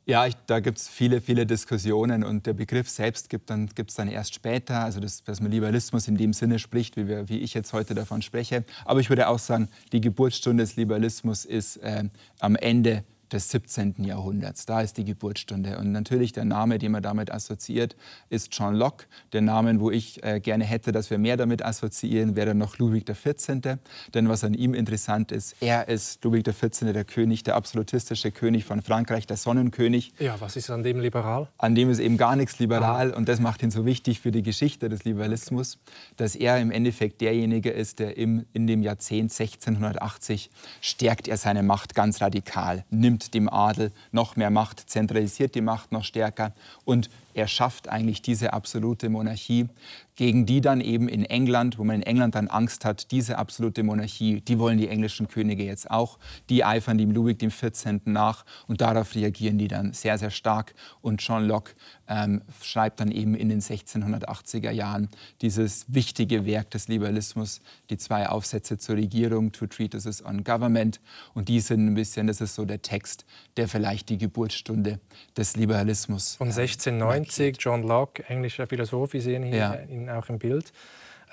Ja, ich, da gibt es viele, viele Diskussionen und der Begriff selbst gibt es dann, dann erst später, also das, dass man Liberalismus in dem Sinne spricht, wie, wir, wie ich jetzt heute davon spreche. Aber ich würde auch sagen, die Geburtsstunde des Liberalismus ist äh, am Ende des 17. Jahrhunderts. Da ist die Geburtsstunde. Und natürlich der Name, den man damit assoziiert, ist John Locke. Der Name, wo ich äh, gerne hätte, dass wir mehr damit assoziieren, wäre noch Ludwig XIV. Denn was an ihm interessant ist, er ist Ludwig XIV. der König, der absolutistische König von Frankreich, der Sonnenkönig. Ja, was ist an dem liberal? An dem ist eben gar nichts liberal. Ah. Und das macht ihn so wichtig für die Geschichte des Liberalismus, dass er im Endeffekt derjenige ist, der im, in dem Jahrzehnt 1680 stärkt er seine Macht ganz radikal, nimmt dem Adel noch mehr Macht, zentralisiert die Macht noch stärker und er schafft eigentlich diese absolute Monarchie, gegen die dann eben in England, wo man in England dann Angst hat, diese absolute Monarchie, die wollen die englischen Könige jetzt auch, die eifern dem Ludwig XIV. nach und darauf reagieren die dann sehr, sehr stark. Und John Locke ähm, schreibt dann eben in den 1680er Jahren dieses wichtige Werk des Liberalismus, die zwei Aufsätze zur Regierung, Two Treatises on Government. Und die sind ein bisschen, das ist so der Text, der vielleicht die Geburtsstunde des Liberalismus. Von 1690, John Locke, englischer Philosoph, wir sehen hier ja. Auch im Bild.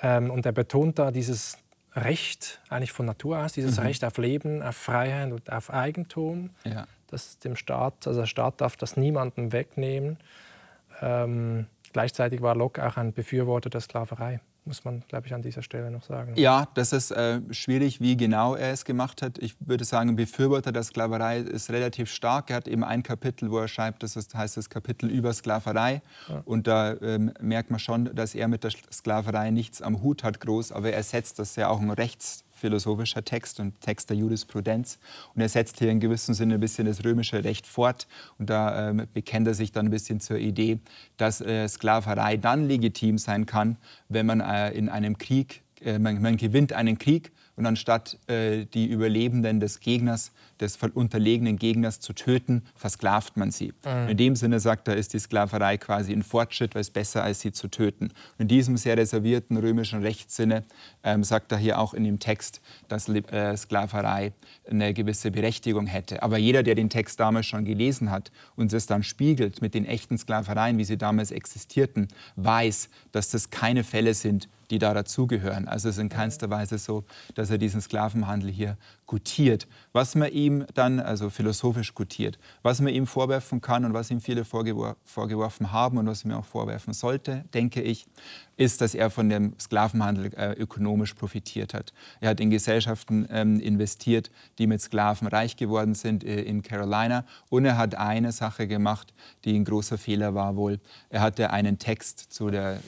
Ähm, und er betont da dieses Recht eigentlich von Natur aus, dieses mhm. Recht auf Leben, auf Freiheit und auf Eigentum. Ja. Das dem Staat, also der Staat darf das niemandem wegnehmen. Ähm, gleichzeitig war Locke auch ein Befürworter der Sklaverei muss man, glaube ich, an dieser Stelle noch sagen. Ja, das ist äh, schwierig, wie genau er es gemacht hat. Ich würde sagen, Befürworter der Sklaverei ist relativ stark. Er hat eben ein Kapitel, wo er schreibt, das heißt das Kapitel über Sklaverei. Ja. Und da ähm, merkt man schon, dass er mit der Sklaverei nichts am Hut hat, groß, aber er setzt das ja auch ein Rechts philosophischer Text und Text der Jurisprudenz. Und er setzt hier in gewissem Sinne ein bisschen das römische Recht fort. Und da ähm, bekennt er sich dann ein bisschen zur Idee, dass äh, Sklaverei dann legitim sein kann, wenn man äh, in einem Krieg, äh, man, man gewinnt einen Krieg und anstatt äh, die Überlebenden des Gegners, des unterlegenen Gegners zu töten, versklavt man sie. Mhm. In dem Sinne sagt er, ist die Sklaverei quasi ein Fortschritt, weil es besser als sie zu töten. Und in diesem sehr reservierten römischen Rechtssinne ähm, sagt er hier auch in dem Text, dass äh, Sklaverei eine gewisse Berechtigung hätte. Aber jeder, der den Text damals schon gelesen hat und es dann spiegelt mit den echten Sklavereien, wie sie damals existierten, weiß, dass das keine Fälle sind, die da dazugehören. Also es ist in keinster Weise so, dass er diesen Sklavenhandel hier gutiert. Was man ihm dann, also philosophisch gutiert, was man ihm vorwerfen kann und was ihm viele vorgewor vorgeworfen haben und was man auch vorwerfen sollte, denke ich, ist, dass er von dem Sklavenhandel äh, ökonomisch profitiert hat. Er hat in Gesellschaften ähm, investiert, die mit Sklaven reich geworden sind äh, in Carolina. Und er hat eine Sache gemacht, die ein großer Fehler war wohl. Er hatte einen Text zu der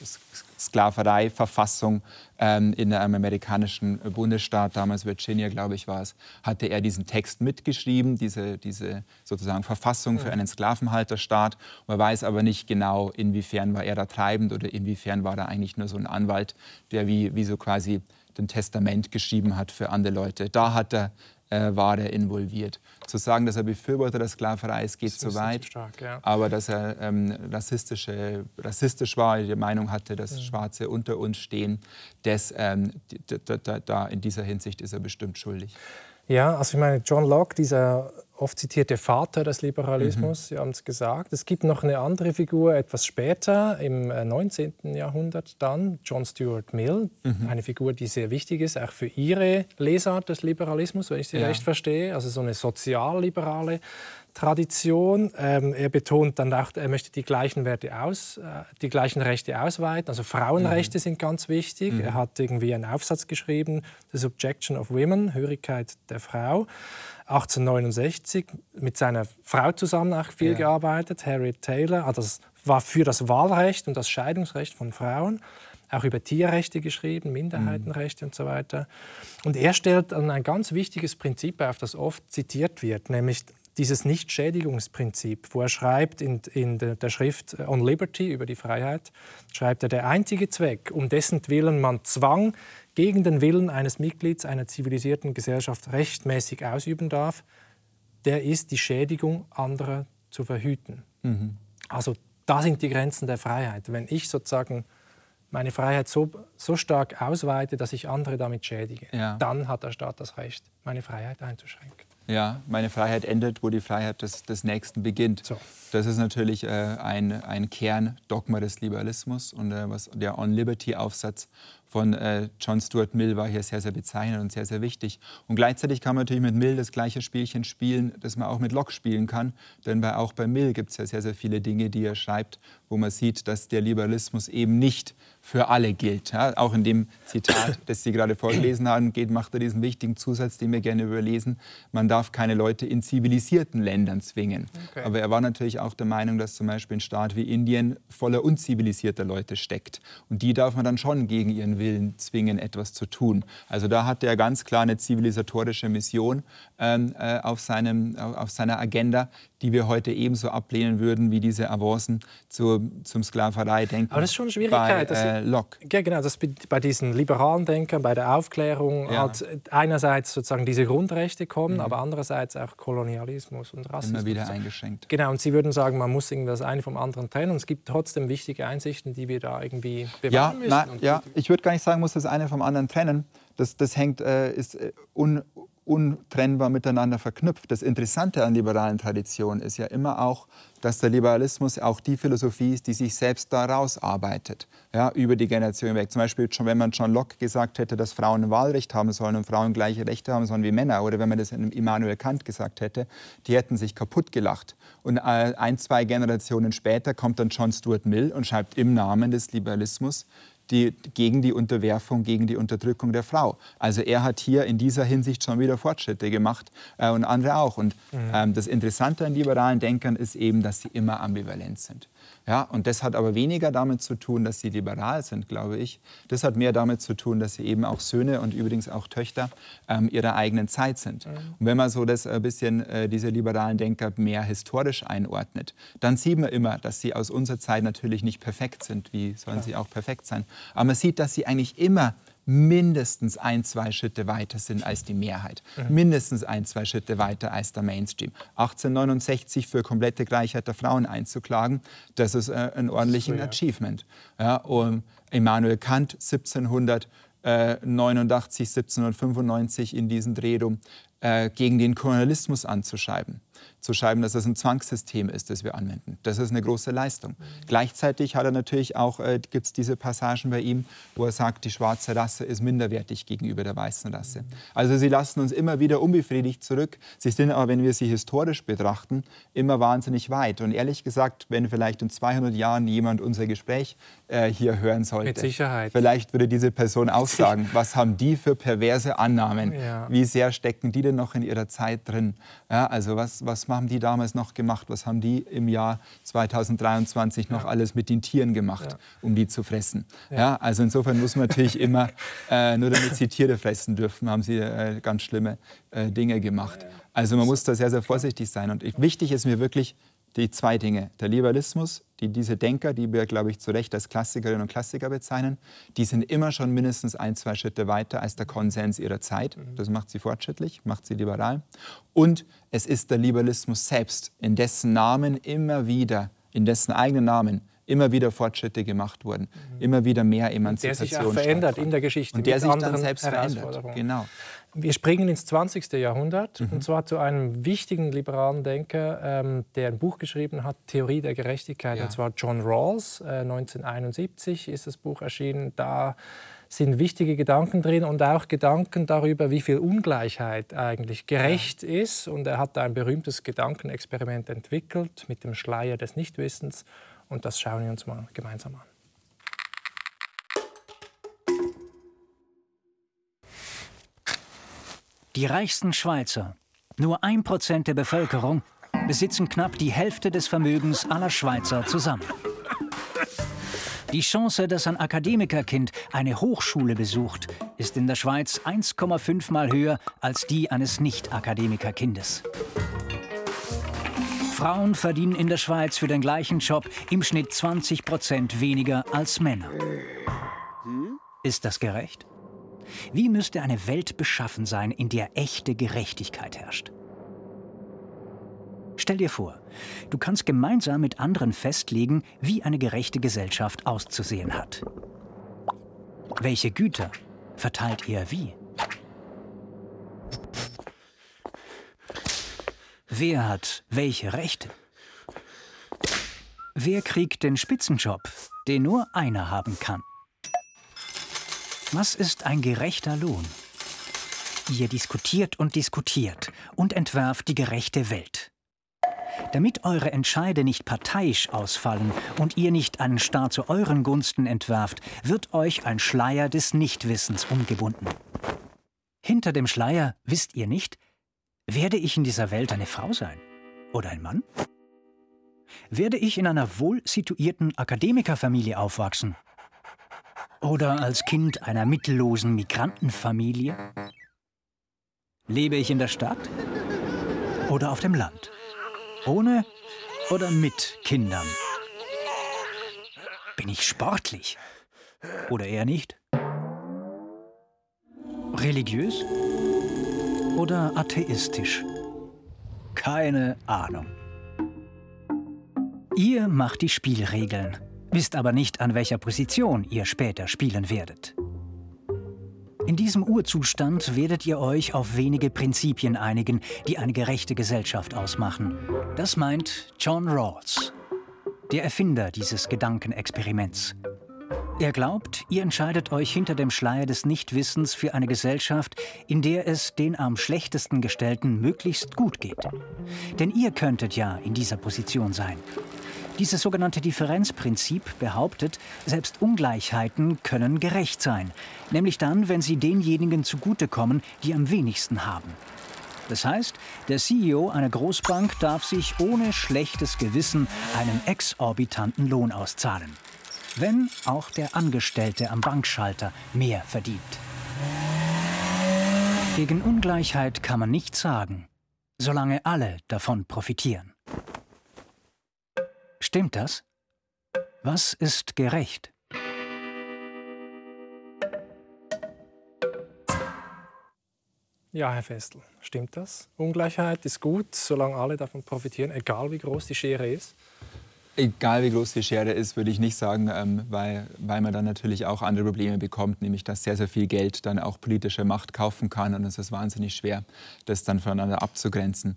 Sklaverei-Verfassung in einem amerikanischen Bundesstaat, damals Virginia, glaube ich, war es, hatte er diesen Text mitgeschrieben, diese, diese sozusagen Verfassung für einen Sklavenhalterstaat. Man weiß aber nicht genau, inwiefern war er da treibend oder inwiefern war er eigentlich nur so ein Anwalt, der wie, wie so quasi ein Testament geschrieben hat für andere Leute. Da hat er äh, war er involviert. Zu sagen, dass er Befürworter der Sklaverei ist, geht zu weit. Stark, ja. Aber dass er ähm, rassistische, rassistisch war, die Meinung hatte, dass ja. Schwarze unter uns stehen, das, ähm, da, da, da, in dieser Hinsicht ist er bestimmt schuldig. Ja, also ich meine, John Locke, dieser oft zitierte Vater des Liberalismus, mhm. Sie haben es gesagt. Es gibt noch eine andere Figur etwas später, im 19. Äh, Jahrhundert dann, John Stuart Mill. Mhm. Eine Figur, die sehr wichtig ist, auch für Ihre Lesart des Liberalismus, wenn ich Sie ja. recht verstehe. Also so eine sozialliberale Tradition. Ähm, er betont dann auch, er möchte die gleichen Werte aus, äh, die gleichen Rechte ausweiten. Also Frauenrechte mhm. sind ganz wichtig. Mhm. Er hat irgendwie einen Aufsatz geschrieben, The Subjection of Women, Hörigkeit der Frau. 1869 mit seiner Frau zusammen auch viel ja. gearbeitet, Harriet Taylor. Also das war für das Wahlrecht und das Scheidungsrecht von Frauen auch über Tierrechte geschrieben, Minderheitenrechte mhm. und so weiter. Und er stellt dann ein ganz wichtiges Prinzip auf, das oft zitiert wird, nämlich dieses Nichtschädigungsprinzip, wo er schreibt in, in der Schrift On Liberty über die Freiheit, schreibt er, der einzige Zweck, um dessen Willen man Zwang gegen den Willen eines Mitglieds einer zivilisierten Gesellschaft rechtmäßig ausüben darf, der ist, die Schädigung anderer zu verhüten. Mhm. Also da sind die Grenzen der Freiheit. Wenn ich sozusagen meine Freiheit so, so stark ausweite, dass ich andere damit schädige, Ja. dann hat der Staat das Recht, meine Freiheit einzuschränken. Ja, meine Freiheit endet, wo die Freiheit des, des Nächsten beginnt. So. Das ist natürlich äh, ein, ein Kerndogma des Liberalismus und äh, was der On Liberty-Aufsatz von äh, John Stuart Mill war hier sehr, sehr bezeichnend und sehr, sehr wichtig. Und gleichzeitig kann man natürlich mit Mill das gleiche Spielchen spielen, das man auch mit Locke spielen kann. Denn bei, auch bei Mill gibt es ja sehr, sehr viele Dinge, die er schreibt, wo man sieht, dass der Liberalismus eben nicht für alle gilt. Ja, auch in dem Zitat, das Sie gerade vorgelesen haben, geht, macht er diesen wichtigen Zusatz, den wir gerne überlesen. Man darf keine Leute in zivilisierten Ländern zwingen. Okay. Aber er war natürlich auch der Meinung, dass zum Beispiel ein Staat wie Indien voller unzivilisierter Leute steckt. Und die darf man dann schon gegen ihren Willen zwingen, etwas zu tun. Also da hat er ganz klar eine zivilisatorische Mission ähm, äh, auf, seinem, auf seiner Agenda, die wir heute ebenso ablehnen würden wie diese Avancen zu, zum Sklaverei-Denken. Aber das ist schon eine Schwierigkeit, Bei, dass äh, Locke. Ja, genau, das bei- diesen liberalen Denkern, bei der Aufklärung, Ja. halt einerseits sozusagen diese Grundrechte kommen, aber andererseits auch Kolonialismus und Rassismus. Immer wieder eingeschränkt. Genau, und Sie würden sagen, man muss irgendwie das eine vom anderen trennen. Und es gibt trotzdem wichtige Einsichten, die wir da irgendwie bewahren Ja, müssen. na, ja, ich würde gar nicht sagen, muss das eine vom anderen trennen. Das, das hängt, äh, ist äh, un, untrennbar miteinander verknüpft. Das Interessante an liberalen Traditionen ist ja immer auch, dass der Liberalismus auch die Philosophie ist, die sich selbst da rausarbeitet, ja, über die Generation hinweg. Zum Beispiel, schon wenn man John Locke gesagt hätte, dass Frauen ein Wahlrecht haben sollen und Frauen gleiche Rechte haben sollen wie Männer, oder wenn man das Immanuel Kant gesagt hätte, die hätten sich kaputt gelacht. Und äh, ein, zwei Generationen später kommt dann John Stuart Mill und schreibt im Namen des Liberalismus die, gegen die Unterwerfung, gegen die Unterdrückung der Frau. Also er hat hier in dieser Hinsicht schon wieder Fortschritte gemacht äh, und andere auch. Und ähm, das Interessante an liberalen Denkern ist eben, dass sie immer ambivalent sind. Ja, und das hat aber weniger damit zu tun, dass sie liberal sind, glaube ich. Das hat mehr damit zu tun, dass sie eben auch Söhne und übrigens auch Töchter ähm, ihrer eigenen Zeit sind. Und wenn man so das ein bisschen äh, diese liberalen Denker mehr historisch einordnet, dann sieht man immer, dass sie aus unserer Zeit natürlich nicht perfekt sind. Wie sollen sie auch perfekt sein? Aber man sieht, dass sie eigentlich immer mindestens ein, zwei Schritte weiter sind als die Mehrheit. Mindestens ein, zwei Schritte weiter als der Mainstream. 1869 für komplette Gleichheit der Frauen einzuklagen, das ist äh, ein ordentliches Achievement. Ja, und Immanuel Kant 1789, 1795 in diesen Dreh äh, gegen den Kolonialismus anzuschreiben. Zu schreiben, dass es ein Zwangssystem ist, das wir anwenden. Das ist eine große Leistung. Gleichzeitig hat er natürlich auch, äh, gibt es diese Passagen bei ihm, wo er sagt, die schwarze Rasse ist minderwertig gegenüber der weißen Rasse. Also sie lassen uns immer wieder unbefriedigt zurück. Sie sind aber, wenn wir sie historisch betrachten, immer wahnsinnig weit. Und ehrlich gesagt, wenn vielleicht in 200 Jahren jemand unser Gespräch äh, hier hören sollte, Mit Sicherheit. vielleicht würde diese Person auch sagen, was haben die für perverse Annahmen? Ja. Wie sehr stecken die denn noch in ihrer Zeit drin? Ja, also was, was haben die damals noch gemacht? Was haben die im Jahr 2023 noch alles mit den Tieren gemacht, um die zu fressen? Ja. also insofern muss man natürlich immer, äh, nur damit sie Tiere fressen dürfen, haben sie äh, ganz schlimme äh, Dinge gemacht. Also man muss da sehr, sehr vorsichtig sein. Und ich, wichtig ist mir wirklich die zwei Dinge. Der Liberalismus, die, diese Denker, die wir, glaube ich, zu Recht als Klassikerinnen und Klassiker bezeichnen, die sind immer schon mindestens ein, zwei Schritte weiter als der Konsens ihrer Zeit. Das macht sie fortschrittlich, macht sie liberal. Und es ist der Liberalismus selbst, in dessen Namen immer wieder, in dessen eigenen Namen, immer wieder Fortschritte gemacht wurden, immer wieder mehr der Emanzipation sich auch verändert in der Geschichte Und der sich dann selbst verändert. Genau. Wir springen ins 20. Jahrhundert Mhm. und zwar zu einem wichtigen liberalen Denker, ähm, der ein Buch geschrieben hat, Theorie der Gerechtigkeit, Ja. und zwar John Rawls. Äh, 1971 ist das Buch erschienen. Da sind wichtige Gedanken drin und auch Gedanken darüber, wie viel Ungleichheit eigentlich gerecht ist. Und er hat da ein berühmtes Gedankenexperiment entwickelt mit dem Schleier des Nichtwissens. Und das schauen wir uns mal gemeinsam an. Die reichsten Schweizer, nur ein Prozent der Bevölkerung, besitzen knapp die Hälfte des Vermögens aller Schweizer zusammen. Die Chance, dass ein Akademikerkind eine Hochschule besucht, ist in der Schweiz 1,5 Mal höher als die eines Nicht-Akademikerkindes. Frauen verdienen in der Schweiz für den gleichen Job im Schnitt 20 Prozent weniger als Männer. Ist das gerecht? Wie müsste eine Welt beschaffen sein, in der echte Gerechtigkeit herrscht? Stell dir vor, du kannst gemeinsam mit anderen festlegen, wie eine gerechte Gesellschaft auszusehen hat. Welche Güter verteilt ihr wie? Wer hat welche Rechte? Wer kriegt den Spitzenjob, den nur einer haben kann? Was ist ein gerechter Lohn? Ihr diskutiert und diskutiert und entwerft die gerechte Welt. Damit eure Entscheide nicht parteiisch ausfallen und ihr nicht einen Staat zu euren Gunsten entwerft, wird euch ein Schleier des Nichtwissens umgebunden. Hinter dem Schleier wisst ihr nicht, werde ich in dieser Welt eine Frau sein oder ein Mann? Werde ich in einer wohl situierten Akademikerfamilie aufwachsen? Oder als Kind einer mittellosen Migrantenfamilie? Lebe ich in der Stadt oder auf dem Land? Ohne oder mit Kindern? Bin ich sportlich oder eher nicht? Religiös oder atheistisch? Keine Ahnung. Ihr macht die Spielregeln, wisst aber nicht, an welcher Position ihr später spielen werdet. In diesem Urzustand werdet ihr euch auf wenige Prinzipien einigen, die eine gerechte Gesellschaft ausmachen. Das meint John Rawls, der Erfinder dieses Gedankenexperiments. Er glaubt, ihr entscheidet euch hinter dem Schleier des Nichtwissens für eine Gesellschaft, in der es den am schlechtesten Gestellten möglichst gut geht. Denn ihr könntet ja in dieser Position sein. Dieses sogenannte Differenzprinzip behauptet, selbst Ungleichheiten können gerecht sein, nämlich dann, wenn sie denjenigen zugutekommen, die am wenigsten haben. Das heißt, der CEO einer Großbank darf sich ohne schlechtes Gewissen einen exorbitanten Lohn auszahlen, wenn auch der Angestellte am Bankschalter mehr verdient. Gegen Ungleichheit kann man nichts sagen, solange alle davon profitieren. Stimmt das? Was ist gerecht? Ja, Herr Festel, stimmt das? Ungleichheit ist gut, solange alle davon profitieren, egal wie groß die Schere ist? Egal wie groß die Schere ist, würde ich nicht sagen, ähm, weil, weil man dann natürlich auch andere Probleme bekommt, nämlich dass sehr, sehr viel Geld dann auch politische Macht kaufen kann und es ist wahnsinnig schwer, das dann voneinander abzugrenzen.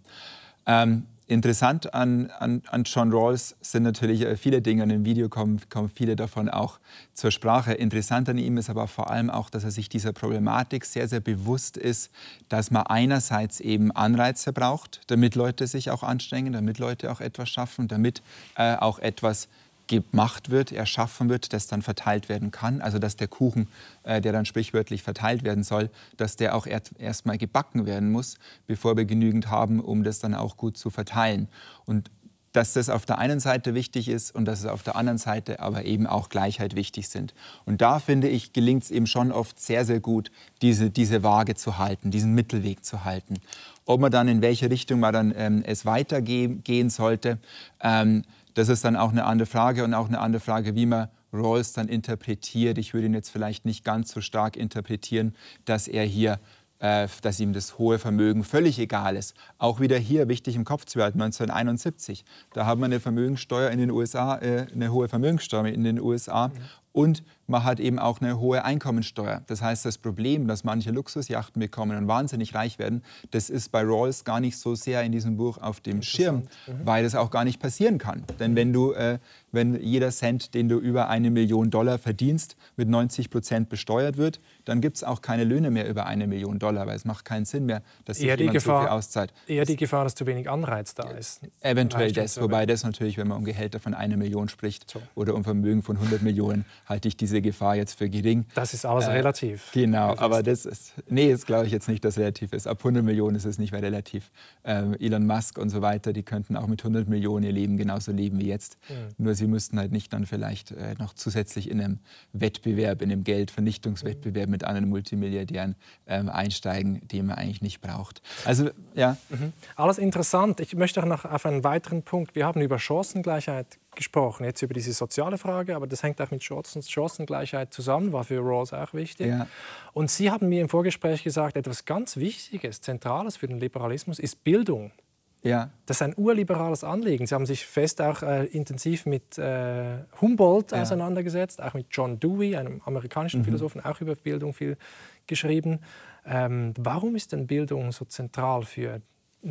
Ähm, Interessant an, an, an John Rawls sind natürlich äh, viele Dinge. In dem Video kommen, kommen viele davon auch zur Sprache. Interessant an ihm ist aber vor allem auch, dass er sich dieser Problematik sehr, sehr bewusst ist, dass man einerseits eben Anreize braucht, damit Leute sich auch anstrengen, damit Leute auch etwas schaffen, damit äh, auch etwas gemacht wird, erschaffen wird, das dann verteilt werden kann. Also dass der Kuchen, äh, der dann sprichwörtlich verteilt werden soll, dass der auch erst mal gebacken werden muss, bevor wir genügend haben, um das dann auch gut zu verteilen. Und dass das auf der einen Seite wichtig ist und dass es auf der anderen Seite aber eben auch Gleichheit wichtig sind. Und da finde ich, gelingt es eben schon oft sehr, sehr gut, diese, diese Waage zu halten, diesen Mittelweg zu halten. Ob man dann in welche Richtung man dann ähm, es weitergehen sollte, ähm, das ist dann auch eine andere Frage und auch eine andere Frage, wie man Rawls dann interpretiert. Ich würde ihn jetzt vielleicht nicht ganz so stark interpretieren, dass er hier äh, dass ihm das hohe Vermögen völlig egal ist. Auch wieder hier wichtig im Kopf zu halten, 1971. Da haben wir eine Vermögenssteuer in den USA, äh, eine hohe Vermögenssteuer in den USA. Mhm. Und man hat eben auch eine hohe Einkommensteuer. Das heißt, das Problem, dass manche Luxusjachten bekommen und wahnsinnig reich werden, das ist bei Rawls gar nicht so sehr in diesem Buch auf dem Schirm, mhm. weil das auch gar nicht passieren kann. Denn wenn du, äh, wenn jeder Cent, den du über eine Million Dollar verdienst, mit 90 Prozent besteuert wird, dann gibt es auch keine Löhne mehr über eine Million Dollar, weil es macht keinen Sinn mehr, dass sich eher jemand Gefahr, so viel auszahlt. Eher die Gefahr, dass zu wenig Anreiz da ist. Eventuell das, wobei das natürlich, wenn man um Gehälter von einer Million spricht so. oder um Vermögen von 100 Millionen, halte ich diese Gefahr jetzt für gering. Das ist alles äh, relativ. Genau, das aber das ist, nee, das glaube ich jetzt nicht, dass relativ ist. Ab 100 Millionen ist es nicht mehr relativ. Ähm, Elon Musk und so weiter, die könnten auch mit 100 Millionen ihr Leben genauso leben wie jetzt. Mhm. Nur sie müssten halt nicht dann vielleicht äh, noch zusätzlich in einem Wettbewerb, in einem Geldvernichtungswettbewerb mit anderen Multimilliardären ähm, einsteigen, die man eigentlich nicht braucht. Also, ja. Mhm. Alles interessant. Ich möchte auch noch auf einen weiteren Punkt. Wir haben über Chancengleichheit gesprochen, jetzt über diese soziale Frage, aber das hängt auch mit Chancengleichheit zusammen, war für Rawls auch wichtig. Ja. Und Sie haben mir im Vorgespräch gesagt, etwas ganz Wichtiges, Zentrales für den Liberalismus ist Bildung. Ja. Das ist ein urliberales Anliegen. Sie haben sich fest auch äh, intensiv mit äh, Humboldt ja. auseinandergesetzt, auch mit John Dewey, einem amerikanischen mhm. Philosophen, auch über Bildung viel geschrieben. Ähm, warum ist denn Bildung so zentral für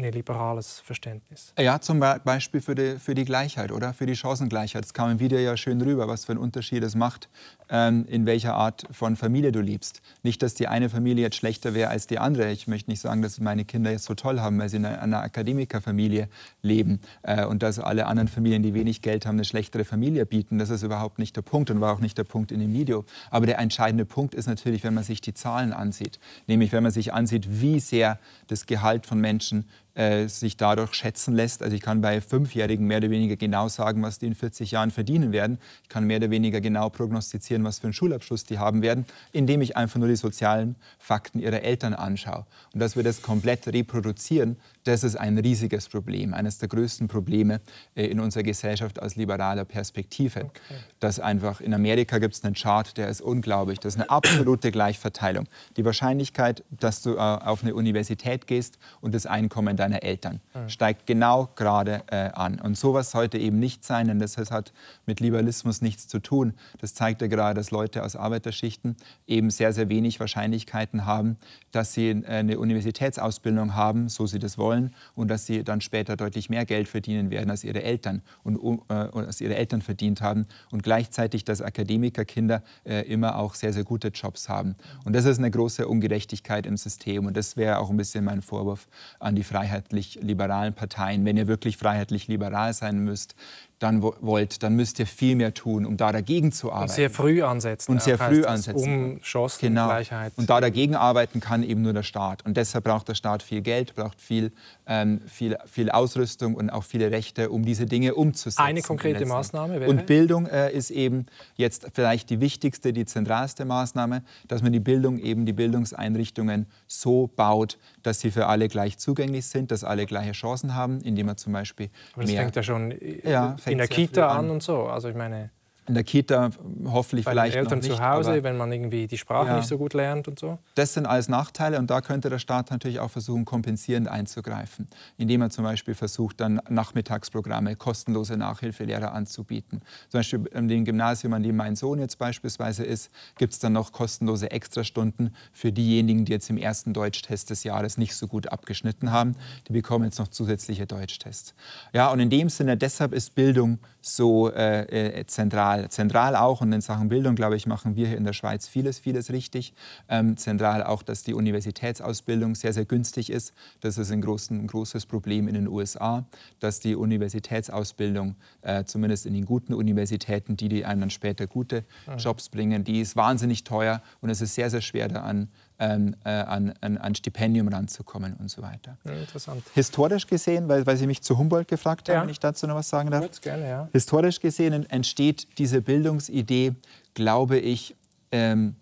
ein liberales Verständnis. Ja, zum Beispiel für die, für die Gleichheit oder für die Chancengleichheit. Es kam im Video ja schön rüber, was für einen Unterschied es macht, ähm, in welcher Art von Familie du lebst. Nicht, dass die eine Familie jetzt schlechter wäre als die andere. Ich möchte nicht sagen, dass meine Kinder jetzt so toll haben, weil sie in einer, einer Akademikerfamilie leben äh, und dass alle anderen Familien, die wenig Geld haben, eine schlechtere Familie bieten. Das ist überhaupt nicht der Punkt und war auch nicht der Punkt in dem Video. Aber der entscheidende Punkt ist natürlich, wenn man sich die Zahlen ansieht. Nämlich, wenn man sich ansieht, wie sehr das Gehalt von Menschen äh, sich dadurch schätzen lässt. Also ich kann bei Fünfjährigen mehr oder weniger genau sagen, was die in 40 Jahren verdienen werden. Ich kann mehr oder weniger genau prognostizieren, was für einen Schulabschluss die haben werden, indem ich einfach nur die sozialen Fakten ihrer Eltern anschaue. Und dass wir das komplett reproduzieren, das ist ein riesiges Problem, eines der größten Probleme äh, in unserer Gesellschaft aus liberaler Perspektive. Okay. Dass einfach in Amerika gibt es einen Chart, der ist unglaublich. Das ist eine absolute Gleichverteilung. Die Wahrscheinlichkeit, dass du äh, auf eine Universität gehst und das Einkommen deiner Eltern mhm. steigt genau gerade äh, an. Und sowas sollte eben nicht sein, denn das hat mit Liberalismus nichts zu tun. Das zeigt ja gerade, dass Leute aus Arbeiterschichten eben sehr, sehr wenig Wahrscheinlichkeiten haben, dass sie eine Universitätsausbildung haben, so sie das wollen wollen und dass sie dann später deutlich mehr Geld verdienen werden als ihre Eltern und äh, als ihre Eltern verdient haben und gleichzeitig, dass Akademikerkinder äh, immer auch sehr sehr gute Jobs haben. Und das ist eine große Ungerechtigkeit im System und das wäre auch ein bisschen mein Vorwurf an die freiheitlich-liberalen Parteien, wenn ihr wirklich freiheitlich-liberal sein müsst, dann wollt, dann müsst ihr viel mehr tun, um da dagegen zu arbeiten. Und sehr früh ansetzen. Und sehr früh ansetzen. Um Chancengleichheit. Genau. Und da dagegen arbeiten kann eben nur der Staat. Und deshalb braucht der Staat viel Geld, braucht viel, ähm, viel, viel Ausrüstung und auch viele Rechte, um diese Dinge umzusetzen. Eine konkrete Maßnahme wäre? Und Bildung äh, ist eben jetzt vielleicht die wichtigste, die zentralste Maßnahme, dass man die Bildung eben, die Bildungseinrichtungen so baut, dass sie für alle gleich zugänglich sind, dass alle gleiche Chancen haben, indem man zum Beispiel Aber das mehr... fängt ja schon ja, in der Kita an. und so. Also ich meine in der Kita hoffentlich Bei vielleicht den Eltern noch nicht, zu Hause, wenn man irgendwie die Sprache ja. nicht so gut lernt und so. Das sind alles Nachteile und da könnte der Staat natürlich auch versuchen, kompensierend einzugreifen, indem er zum Beispiel versucht, dann Nachmittagsprogramme, kostenlose Nachhilfelehrer anzubieten. Zum Beispiel in dem Gymnasium, an dem mein Sohn jetzt beispielsweise ist, gibt es dann noch kostenlose Extrastunden für diejenigen, die jetzt im ersten Deutschtest des Jahres nicht so gut abgeschnitten haben. Die bekommen jetzt noch zusätzliche Deutschtests. Ja, und in dem Sinne, deshalb ist Bildung so äh, äh zentral zentral. Auch und in Sachen Bildung, glaube ich, machen wir hier in der Schweiz vieles, vieles richtig. Ähm, zentral auch, dass die Universitätsausbildung sehr, sehr günstig ist. Das ist ein, großen, ein großes Problem in den USA, dass die Universitätsausbildung, äh, zumindest in den guten Universitäten, die, die einem dann später gute mhm. Jobs bringen, die ist wahnsinnig teuer und es ist sehr, sehr schwer da an ähm, äh, an, an, an, Stipendium ranzukommen und so weiter. Ja, interessant. Historisch gesehen, weil, weil Sie mich zu Humboldt gefragt haben, ja. wenn ich dazu noch was sagen darf. Gerne, ja. Historisch gesehen entsteht diese Bildungsidee, glaube ich, ähm,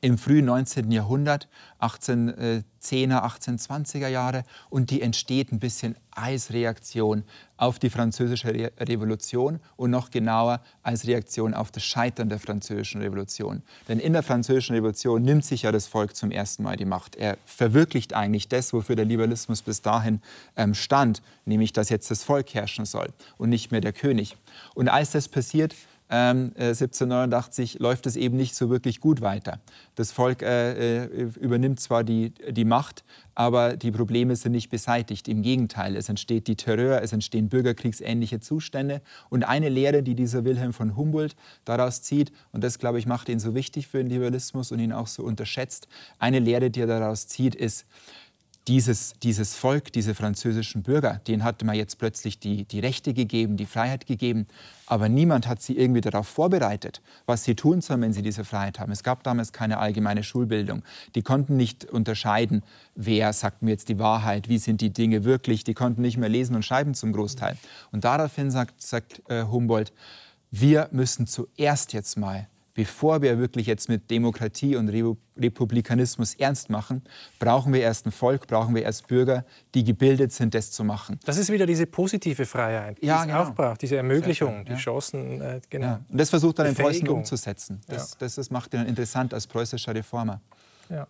im frühen 19. Jahrhundert, 1810er, 1820er Jahre. Und die entsteht ein bisschen als Reaktion auf die französische Re Revolution und noch genauer als Reaktion auf das Scheitern der französischen Revolution. Denn in der französischen Revolution nimmt sich ja das Volk zum ersten Mal die Macht. Er verwirklicht eigentlich das, wofür der Liberalismus bis dahin ähm, stand, nämlich dass jetzt das Volk herrschen soll und nicht mehr der König. Und als das passiert, 1789 ähm, äh, läuft es eben nicht so wirklich gut weiter. Das Volk äh, äh, übernimmt zwar die, die Macht, aber die Probleme sind nicht beseitigt. Im Gegenteil, es entsteht die Terror, es entstehen bürgerkriegsähnliche Zustände. Und eine Lehre, die dieser Wilhelm von Humboldt daraus zieht, und das, glaube ich, macht ihn so wichtig für den Liberalismus und ihn auch so unterschätzt, eine Lehre, die er daraus zieht, ist, dieses, dieses Volk, diese französischen Bürger, denen hatte man jetzt plötzlich die, die Rechte gegeben, die Freiheit gegeben, aber niemand hat sie irgendwie darauf vorbereitet, was sie tun sollen, wenn sie diese Freiheit haben. Es gab damals keine allgemeine Schulbildung. Die konnten nicht unterscheiden, wer sagt mir jetzt die Wahrheit, wie sind die Dinge wirklich. Die konnten nicht mehr lesen und schreiben zum Großteil. Und daraufhin sagt, sagt äh, Humboldt, wir müssen zuerst jetzt mal bevor wir wirklich jetzt mit Demokratie und Republikanismus ernst machen, brauchen wir erst ein Volk, brauchen wir erst Bürger, die gebildet sind, das zu machen. Das ist wieder diese positive Freiheit, die ja, es genau. auch braucht, diese Ermöglichung, die Chancen. Äh, genau. Ja. Und das versucht er in Preußen umzusetzen. Das, ja. das, das macht ihn interessant als preußischer Reformer. Ja.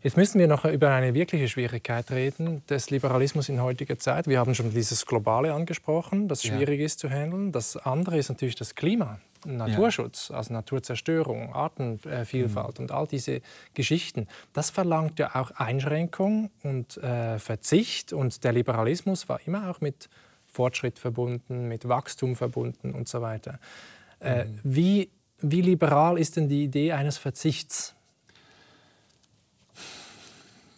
Jetzt müssen wir noch über eine wirkliche Schwierigkeit reden des Liberalismus in heutiger Zeit. Wir haben schon dieses Globale angesprochen, das schwierig ja. ist zu handeln. Das andere ist natürlich das Klima. Naturschutz, ja. also Naturzerstörung, Artenvielfalt mhm. und all diese Geschichten, das verlangt ja auch Einschränkung und äh, Verzicht. Und der Liberalismus war immer auch mit Fortschritt verbunden, mit Wachstum verbunden und so weiter. Äh, mhm. wie, wie liberal ist denn die Idee eines Verzichts?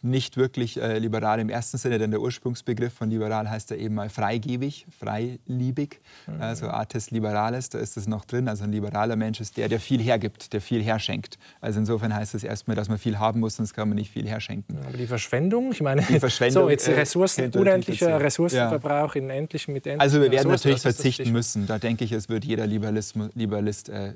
Nicht wirklich äh, liberal im ersten Sinne, denn der Ursprungsbegriff von liberal heißt ja eben mal freigebig, freiliebig, mhm. also artes liberales, da ist es noch drin. Also ein liberaler Mensch ist der, der viel hergibt, der viel herschenkt. Also insofern heißt es erstmal, dass man viel haben muss, sonst kann man nicht viel herschenken. Aber die Verschwendung, ich meine, die Verschwendung, so jetzt äh, Ressourcen, unendlicher Ressourcenverbrauch ja. in endlichen mit endlichen Also wir werden Ressourcen, natürlich verzichten müssen. Da denke ich, es wird jeder Liberalist äh,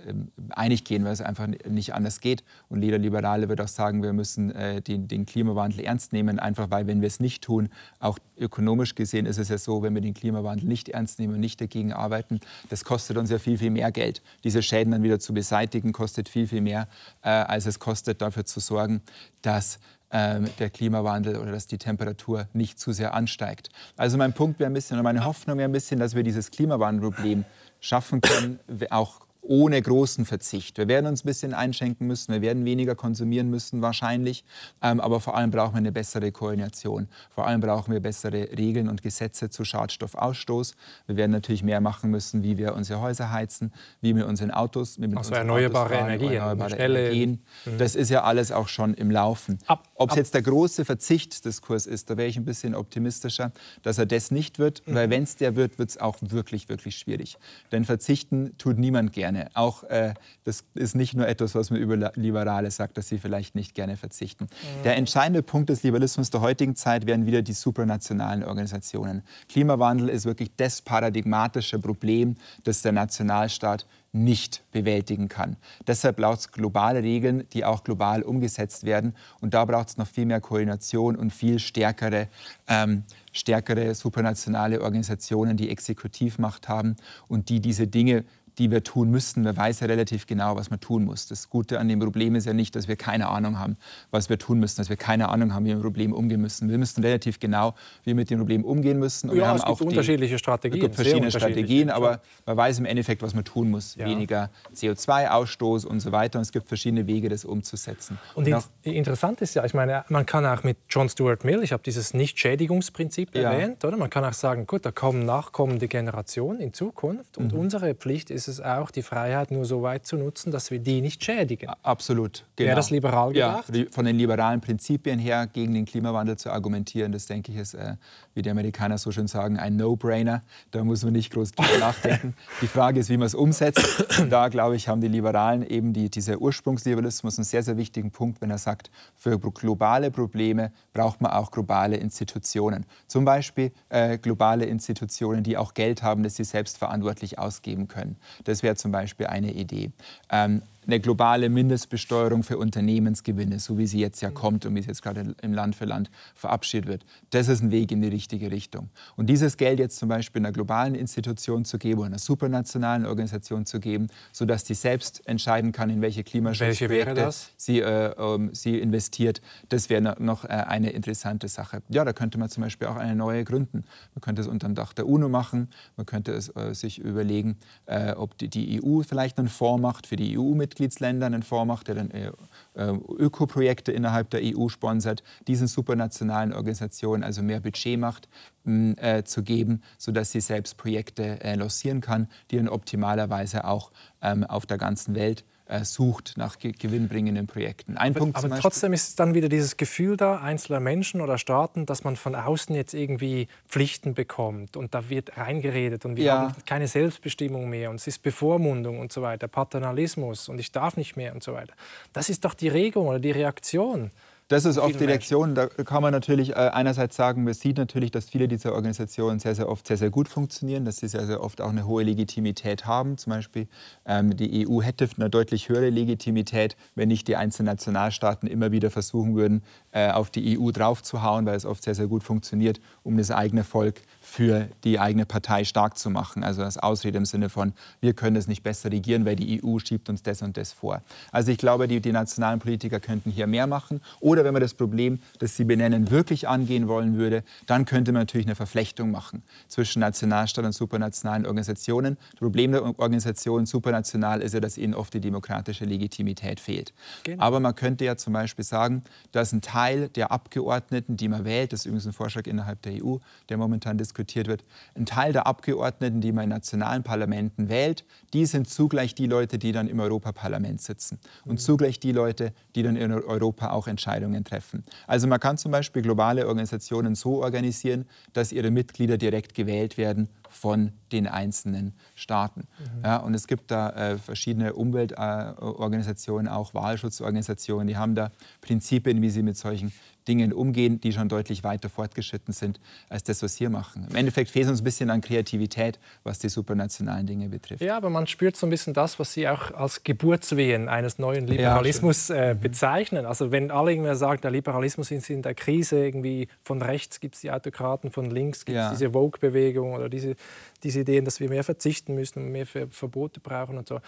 einig gehen, weil es einfach nicht anders geht. Und jeder Liberale wird auch sagen, wir müssen äh, den, den Klimawandel Klimawandel ernst nehmen, einfach weil, wenn wir es nicht tun, auch ökonomisch gesehen ist es ja so, wenn wir den Klimawandel nicht ernst nehmen und nicht dagegen arbeiten, das kostet uns ja viel, viel mehr Geld. Diese Schäden dann wieder zu beseitigen, kostet viel, viel mehr, äh, als es kostet, dafür zu sorgen, dass ähm, der Klimawandel oder dass die Temperatur nicht zu sehr ansteigt. Also mein Punkt wäre ein bisschen, oder meine Hoffnung wäre ein bisschen, dass wir dieses Klimawandelproblem schaffen können, auch ohne großen Verzicht. Wir werden uns ein bisschen einschenken müssen, wir werden weniger konsumieren müssen wahrscheinlich, ähm, aber vor allem brauchen wir eine bessere Koordination. Vor allem brauchen wir bessere Regeln und Gesetze zu Schadstoffausstoß. Wir werden natürlich mehr machen müssen, wie wir unsere Häuser heizen, wie wir unsere Autos, mit also erneuerbare fahren, Energien, erneuerbare Energien. Mhm. Das ist ja alles auch schon im Laufen. Ob es jetzt der große Verzichtsdiskurs ist, da wäre ich ein bisschen optimistischer, dass er das nicht wird, mhm. weil wenn es der wird, wird es auch wirklich, wirklich schwierig. Denn verzichten tut niemand gerne gerne. Auch äh, das ist nicht nur etwas, was man über Liberale sagt, dass sie vielleicht nicht gerne verzichten. Mhm. Der entscheidende Punkt des Liberalismus der heutigen Zeit wären wieder die supranationalen Organisationen. Klimawandel ist wirklich das paradigmatische Problem, das der Nationalstaat nicht bewältigen kann. Deshalb braucht es globale Regeln, die auch global umgesetzt werden. Und da braucht es noch viel mehr Koordination und viel stärkere, ähm, stärkere supranationale Organisationen, die Exekutivmacht haben und die diese Dinge die wir tun müssten. Man weiß ja relativ genau, was man tun muss. Das Gute an dem Problem ist ja nicht, dass wir keine Ahnung haben, was wir tun müssen, dass wir keine Ahnung haben, wie wir mit dem Problem umgehen müssen. Wir müssen relativ genau, wie wir mit dem Problem umgehen müssen. Und ja, wir haben es gibt auch unterschiedliche Strategien. Es gibt verschiedene Strategien, aber man weiß im Endeffekt, was man tun muss. Ja. Weniger CO2-Ausstoß und so weiter. Und es gibt verschiedene Wege, das umzusetzen. Und, und interessant ist ja, ich meine, man kann auch mit John Stuart Mill, ich habe dieses Nichtschädigungsprinzip ja. erwähnt, oder? Man kann auch sagen, gut, da kommen nachkommende Generationen in Zukunft und mhm. unsere Pflicht ist ist es auch, die Freiheit nur so weit zu nutzen, dass wir die nicht schädigen. Absolut. Genau. Wäre das liberal gedacht? Ja, von den liberalen Prinzipien her gegen den Klimawandel zu argumentieren, das denke ich ist, äh, wie die Amerikaner so schön sagen, ein No-Brainer. Da muss man nicht groß drüber nachdenken. Die Frage ist, wie man es umsetzt. Und da, glaube ich, haben die Liberalen eben die, dieser Ursprungsliberalismus einen sehr, sehr wichtigen Punkt, wenn er sagt, für globale Probleme braucht man auch globale Institutionen. Zum Beispiel äh, globale Institutionen, die auch Geld haben, das sie selbstverantwortlich ausgeben können. Das wäre zum Beispiel eine Idee. Ähm, eine globale Mindestbesteuerung für Unternehmensgewinne, so wie sie jetzt ja kommt und wie es jetzt gerade im Land für Land verabschiedet wird. Das ist ein Weg in die richtige Richtung. Und dieses Geld jetzt zum Beispiel einer globalen Institution zu geben oder einer supranationalen Organisation zu geben, sodass die selbst entscheiden kann, in welche Klimaschutzprojekte sie, äh, ähm, sie investiert, das wäre noch äh, eine interessante Sache. Ja, da könnte man zum Beispiel auch eine neue gründen. Man könnte es unter dem Dach der UNO machen, man könnte es äh, sich überlegen, äh, ob die, die EU vielleicht einen Fonds macht für die EU-Mitglieder Mitgliedsländern einen Fonds macht, der dann äh, äh, Ökoprojekte innerhalb der EU sponsert, diesen supranationalen Organisationen also mehr Budget macht, äh, zu geben, sodass sie selbst Projekte äh, lancieren kann, die dann optimalerweise auch ähm, auf der ganzen Welt sucht nach gewinnbringenden Projekten. Ein aber, Punkt aber trotzdem ist dann wieder dieses Gefühl da einzelner Menschen oder Staaten, dass man von außen jetzt irgendwie Pflichten bekommt und da wird reingeredet und wir ja. haben keine Selbstbestimmung mehr und es ist Bevormundung und so weiter, Paternalismus und ich darf nicht mehr und so weiter. Das ist doch die Regung oder die Reaktion. Das ist oft die Lektion. Da kann man natürlich äh, einerseits sagen, man sieht natürlich, dass viele dieser Organisationen sehr, sehr oft sehr, sehr gut funktionieren, dass sie sehr, sehr oft auch eine hohe Legitimität haben. Zum Beispiel ähm, die EU hätte eine deutlich höhere Legitimität, wenn nicht die einzelnen Nationalstaaten immer wieder versuchen würden, auf die EU draufzuhauen, weil es oft sehr, sehr gut funktioniert, um das eigene Volk für die eigene Partei stark zu machen. Also als Ausrede im Sinne von, wir können es nicht besser regieren, weil die EU schiebt uns das und das vor. Also ich glaube, die, die nationalen Politiker könnten hier mehr machen. Oder wenn man das Problem, das Sie benennen, wirklich angehen wollen würde, dann könnte man natürlich eine Verflechtung machen zwischen Nationalstaaten und supranationalen Organisationen. Das Problem der Organisation supranational ist ja, dass ihnen oft die demokratische Legitimität fehlt. Genau. Aber man könnte ja zum Beispiel sagen, dass ein Teil der Abgeordneten, die man wählt, das ist übrigens ein Vorschlag innerhalb der EU, der momentan diskutiert wird, ein Teil der Abgeordneten, die man in nationalen Parlamenten wählt, die sind zugleich die Leute, die dann im Europaparlament sitzen und zugleich die Leute, die dann in Europa auch Entscheidungen treffen. Also man kann zum Beispiel globale Organisationen so organisieren, dass ihre Mitglieder direkt gewählt werden von den einzelnen Staaten. Mhm. Ja, und es gibt da äh, verschiedene Umweltorganisationen, auch Wahlschutzorganisationen, die haben da Prinzipien, wie sie mit solchen Dingen umgehen, die schon deutlich weiter fortgeschritten sind als das, was wir machen. Im Endeffekt fehlt uns ein bisschen an Kreativität, was die supranationalen Dinge betrifft. Ja, aber man spürt so ein bisschen das, was Sie auch als Geburtswehen eines neuen Liberalismus ja, äh, bezeichnen. Also wenn alle irgendwie sagen, der Liberalismus ist in der Krise, irgendwie von rechts gibt es die Autokraten, von links gibt es ja. diese Vogue-Bewegung oder diese, diese Ideen, dass wir mehr verzichten müssen und mehr Verbote brauchen und so.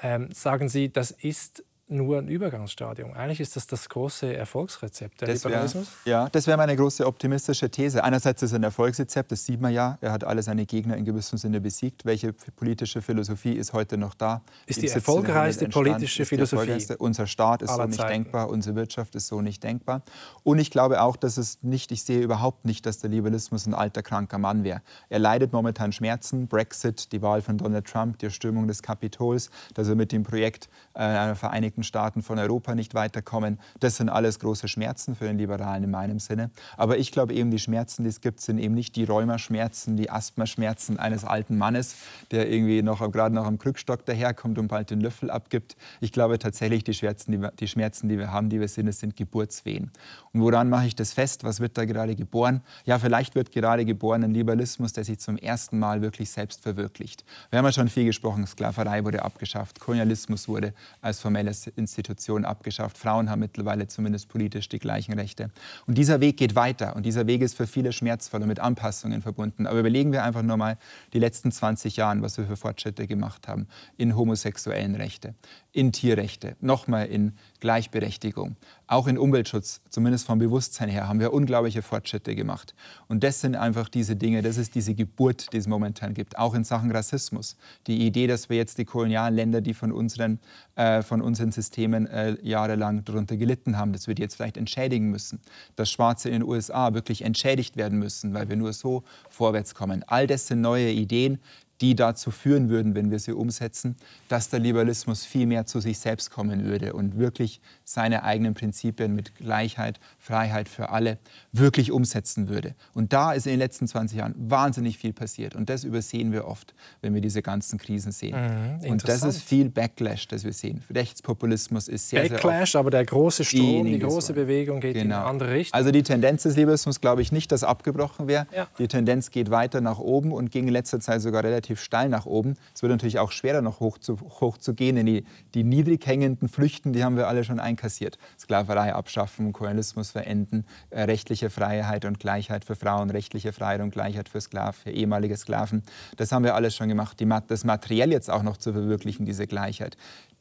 Ähm, sagen Sie, das ist nur ein Übergangsstadium. Eigentlich ist das das große Erfolgsrezept der das Liberalismus. Wär, ja, das wäre meine große optimistische These. Einerseits ist es ein Erfolgsrezept, das sieht man ja. Er hat alle seine Gegner in gewissem Sinne besiegt. Welche politische Philosophie ist heute noch da? Ist die erfolgreichste politische Philosophie? Unser Staat ist so nicht Zeiten. denkbar, unsere Wirtschaft ist so nicht denkbar. Und ich glaube auch, dass es nicht, ich sehe überhaupt nicht, dass der Liberalismus ein alter, kranker Mann wäre. Er leidet momentan Schmerzen. Brexit, die Wahl von Donald Trump, die Erstürmung des Kapitols, dass er mit dem Projekt äh, einer Vereinigten Vereinigten Staaten von Europa nicht weiterkommen. Das sind alles große Schmerzen für den Liberalen in meinem Sinne. Aber ich glaube eben, die Schmerzen, die es gibt, sind eben nicht die Rheumaschmerzen, die Asthmaschmerzen eines alten Mannes, der irgendwie noch gerade noch am Krückstock daherkommt und bald den Löffel abgibt. Ich glaube tatsächlich, die Schmerzen, die wir, die Schmerzen, die wir haben, die wir sind, sind Geburtswehen. Und woran mache ich das fest? Was wird da gerade geboren? Ja, vielleicht wird gerade geboren ein Liberalismus, der sich zum ersten Mal wirklich selbst verwirklicht. Wir haben ja schon viel gesprochen, Sklaverei wurde abgeschafft, Kolonialismus wurde als formelles Institution abgeschafft. Frauen haben mittlerweile zumindest politisch die gleichen Rechte. Und dieser Weg geht weiter und dieser Weg ist für viele schmerzvoll und mit Anpassungen verbunden. Aber überlegen wir einfach nur mal die letzten 20 Jahre, was wir für Fortschritte gemacht haben in homosexuellen Rechte, in Tierrechte, nochmal in Gleichberechtigung, auch in Umweltschutz, zumindest vom Bewusstsein her, haben wir unglaubliche Fortschritte gemacht. Und das sind einfach diese Dinge, das ist diese Geburt, die es momentan gibt, auch in Sachen Rassismus. Die Idee, dass wir jetzt die kolonialen Länder, die von unseren, äh, von unseren Systemen äh, jahrelang darunter gelitten haben, dass wir die jetzt vielleicht entschädigen müssen. Dass Schwarze in den USA wirklich entschädigt werden müssen, weil wir nur so vorwärts kommen. All das sind neue Ideen, die dazu führen würden, wenn wir sie umsetzen, dass der Liberalismus viel mehr zu sich selbst kommen würde und wirklich seine eigenen Prinzipien mit Gleichheit, Freiheit für alle wirklich umsetzen würde. Und da ist in den letzten 20 Jahren wahnsinnig viel passiert. Und das übersehen wir oft, wenn wir diese ganzen Krisen sehen. Mhm, und das ist viel Backlash, das wir sehen. Rechtspopulismus ist sehr, Backlash, sehr aber der große Strom, die große Bewegung geht genau. in eine andere Richtung. Also die Tendenz des Liberalismus glaube ich nicht, dass abgebrochen wäre. Ja. Die Tendenz geht weiter nach oben und ging in letzter Zeit sogar relativ relativ steil nach oben. Es wird natürlich auch schwerer, noch hoch zu, hoch zu gehen, denn die, die niedrig hängenden Flüchten, die haben wir alle schon einkassiert. Sklaverei abschaffen, Kolonialismus verenden, äh, rechtliche Freiheit und Gleichheit für Frauen, rechtliche Freiheit und Gleichheit für, Sklaven, für ehemalige Sklaven. Das haben wir alles schon gemacht. Die, das materiell jetzt auch noch zu verwirklichen, diese Gleichheit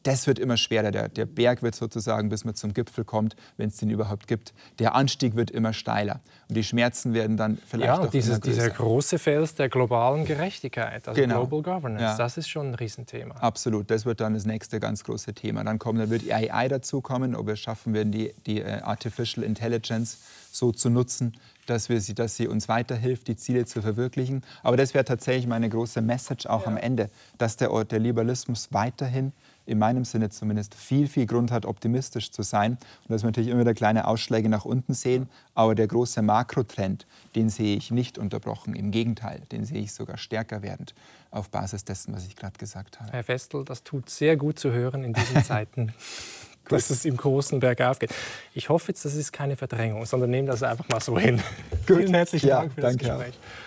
das wird immer schwerer. Der, der Berg wird sozusagen, bis man zum Gipfel kommt, wenn es den überhaupt gibt, der Anstieg wird immer steiler. Und die Schmerzen werden dann vielleicht ja, auch dieses, dieser große Fels der globalen Gerechtigkeit, also genau. Global Governance, ja. das ist schon ein Riesenthema. Absolut, das wird dann das nächste ganz große Thema. Dann, kommen, dann wird AI dazukommen, ob wir es schaffen werden, die, die uh, Artificial Intelligence so zu nutzen, dass, wir sie, dass sie uns weiterhilft, die Ziele zu verwirklichen. Aber das wäre tatsächlich meine große Message auch ja. am Ende, dass der, der Liberalismus weiterhin in meinem Sinne zumindest viel, viel Grund hat, optimistisch zu sein. Und dass wir natürlich immer wieder kleine Ausschläge nach unten sehen. Aber der große Makrotrend, den sehe ich nicht unterbrochen. Im Gegenteil, den sehe ich sogar stärker werdend auf Basis dessen, was ich gerade gesagt habe. Herr Festel, das tut sehr gut zu hören in diesen Zeiten. dass es im großen Bergauf geht. Ich hoffe jetzt, das ist keine Verdrängung, sondern nehme das einfach mal so hin. Gut. Vielen herzlichen Dank für das Gespräch. Auch.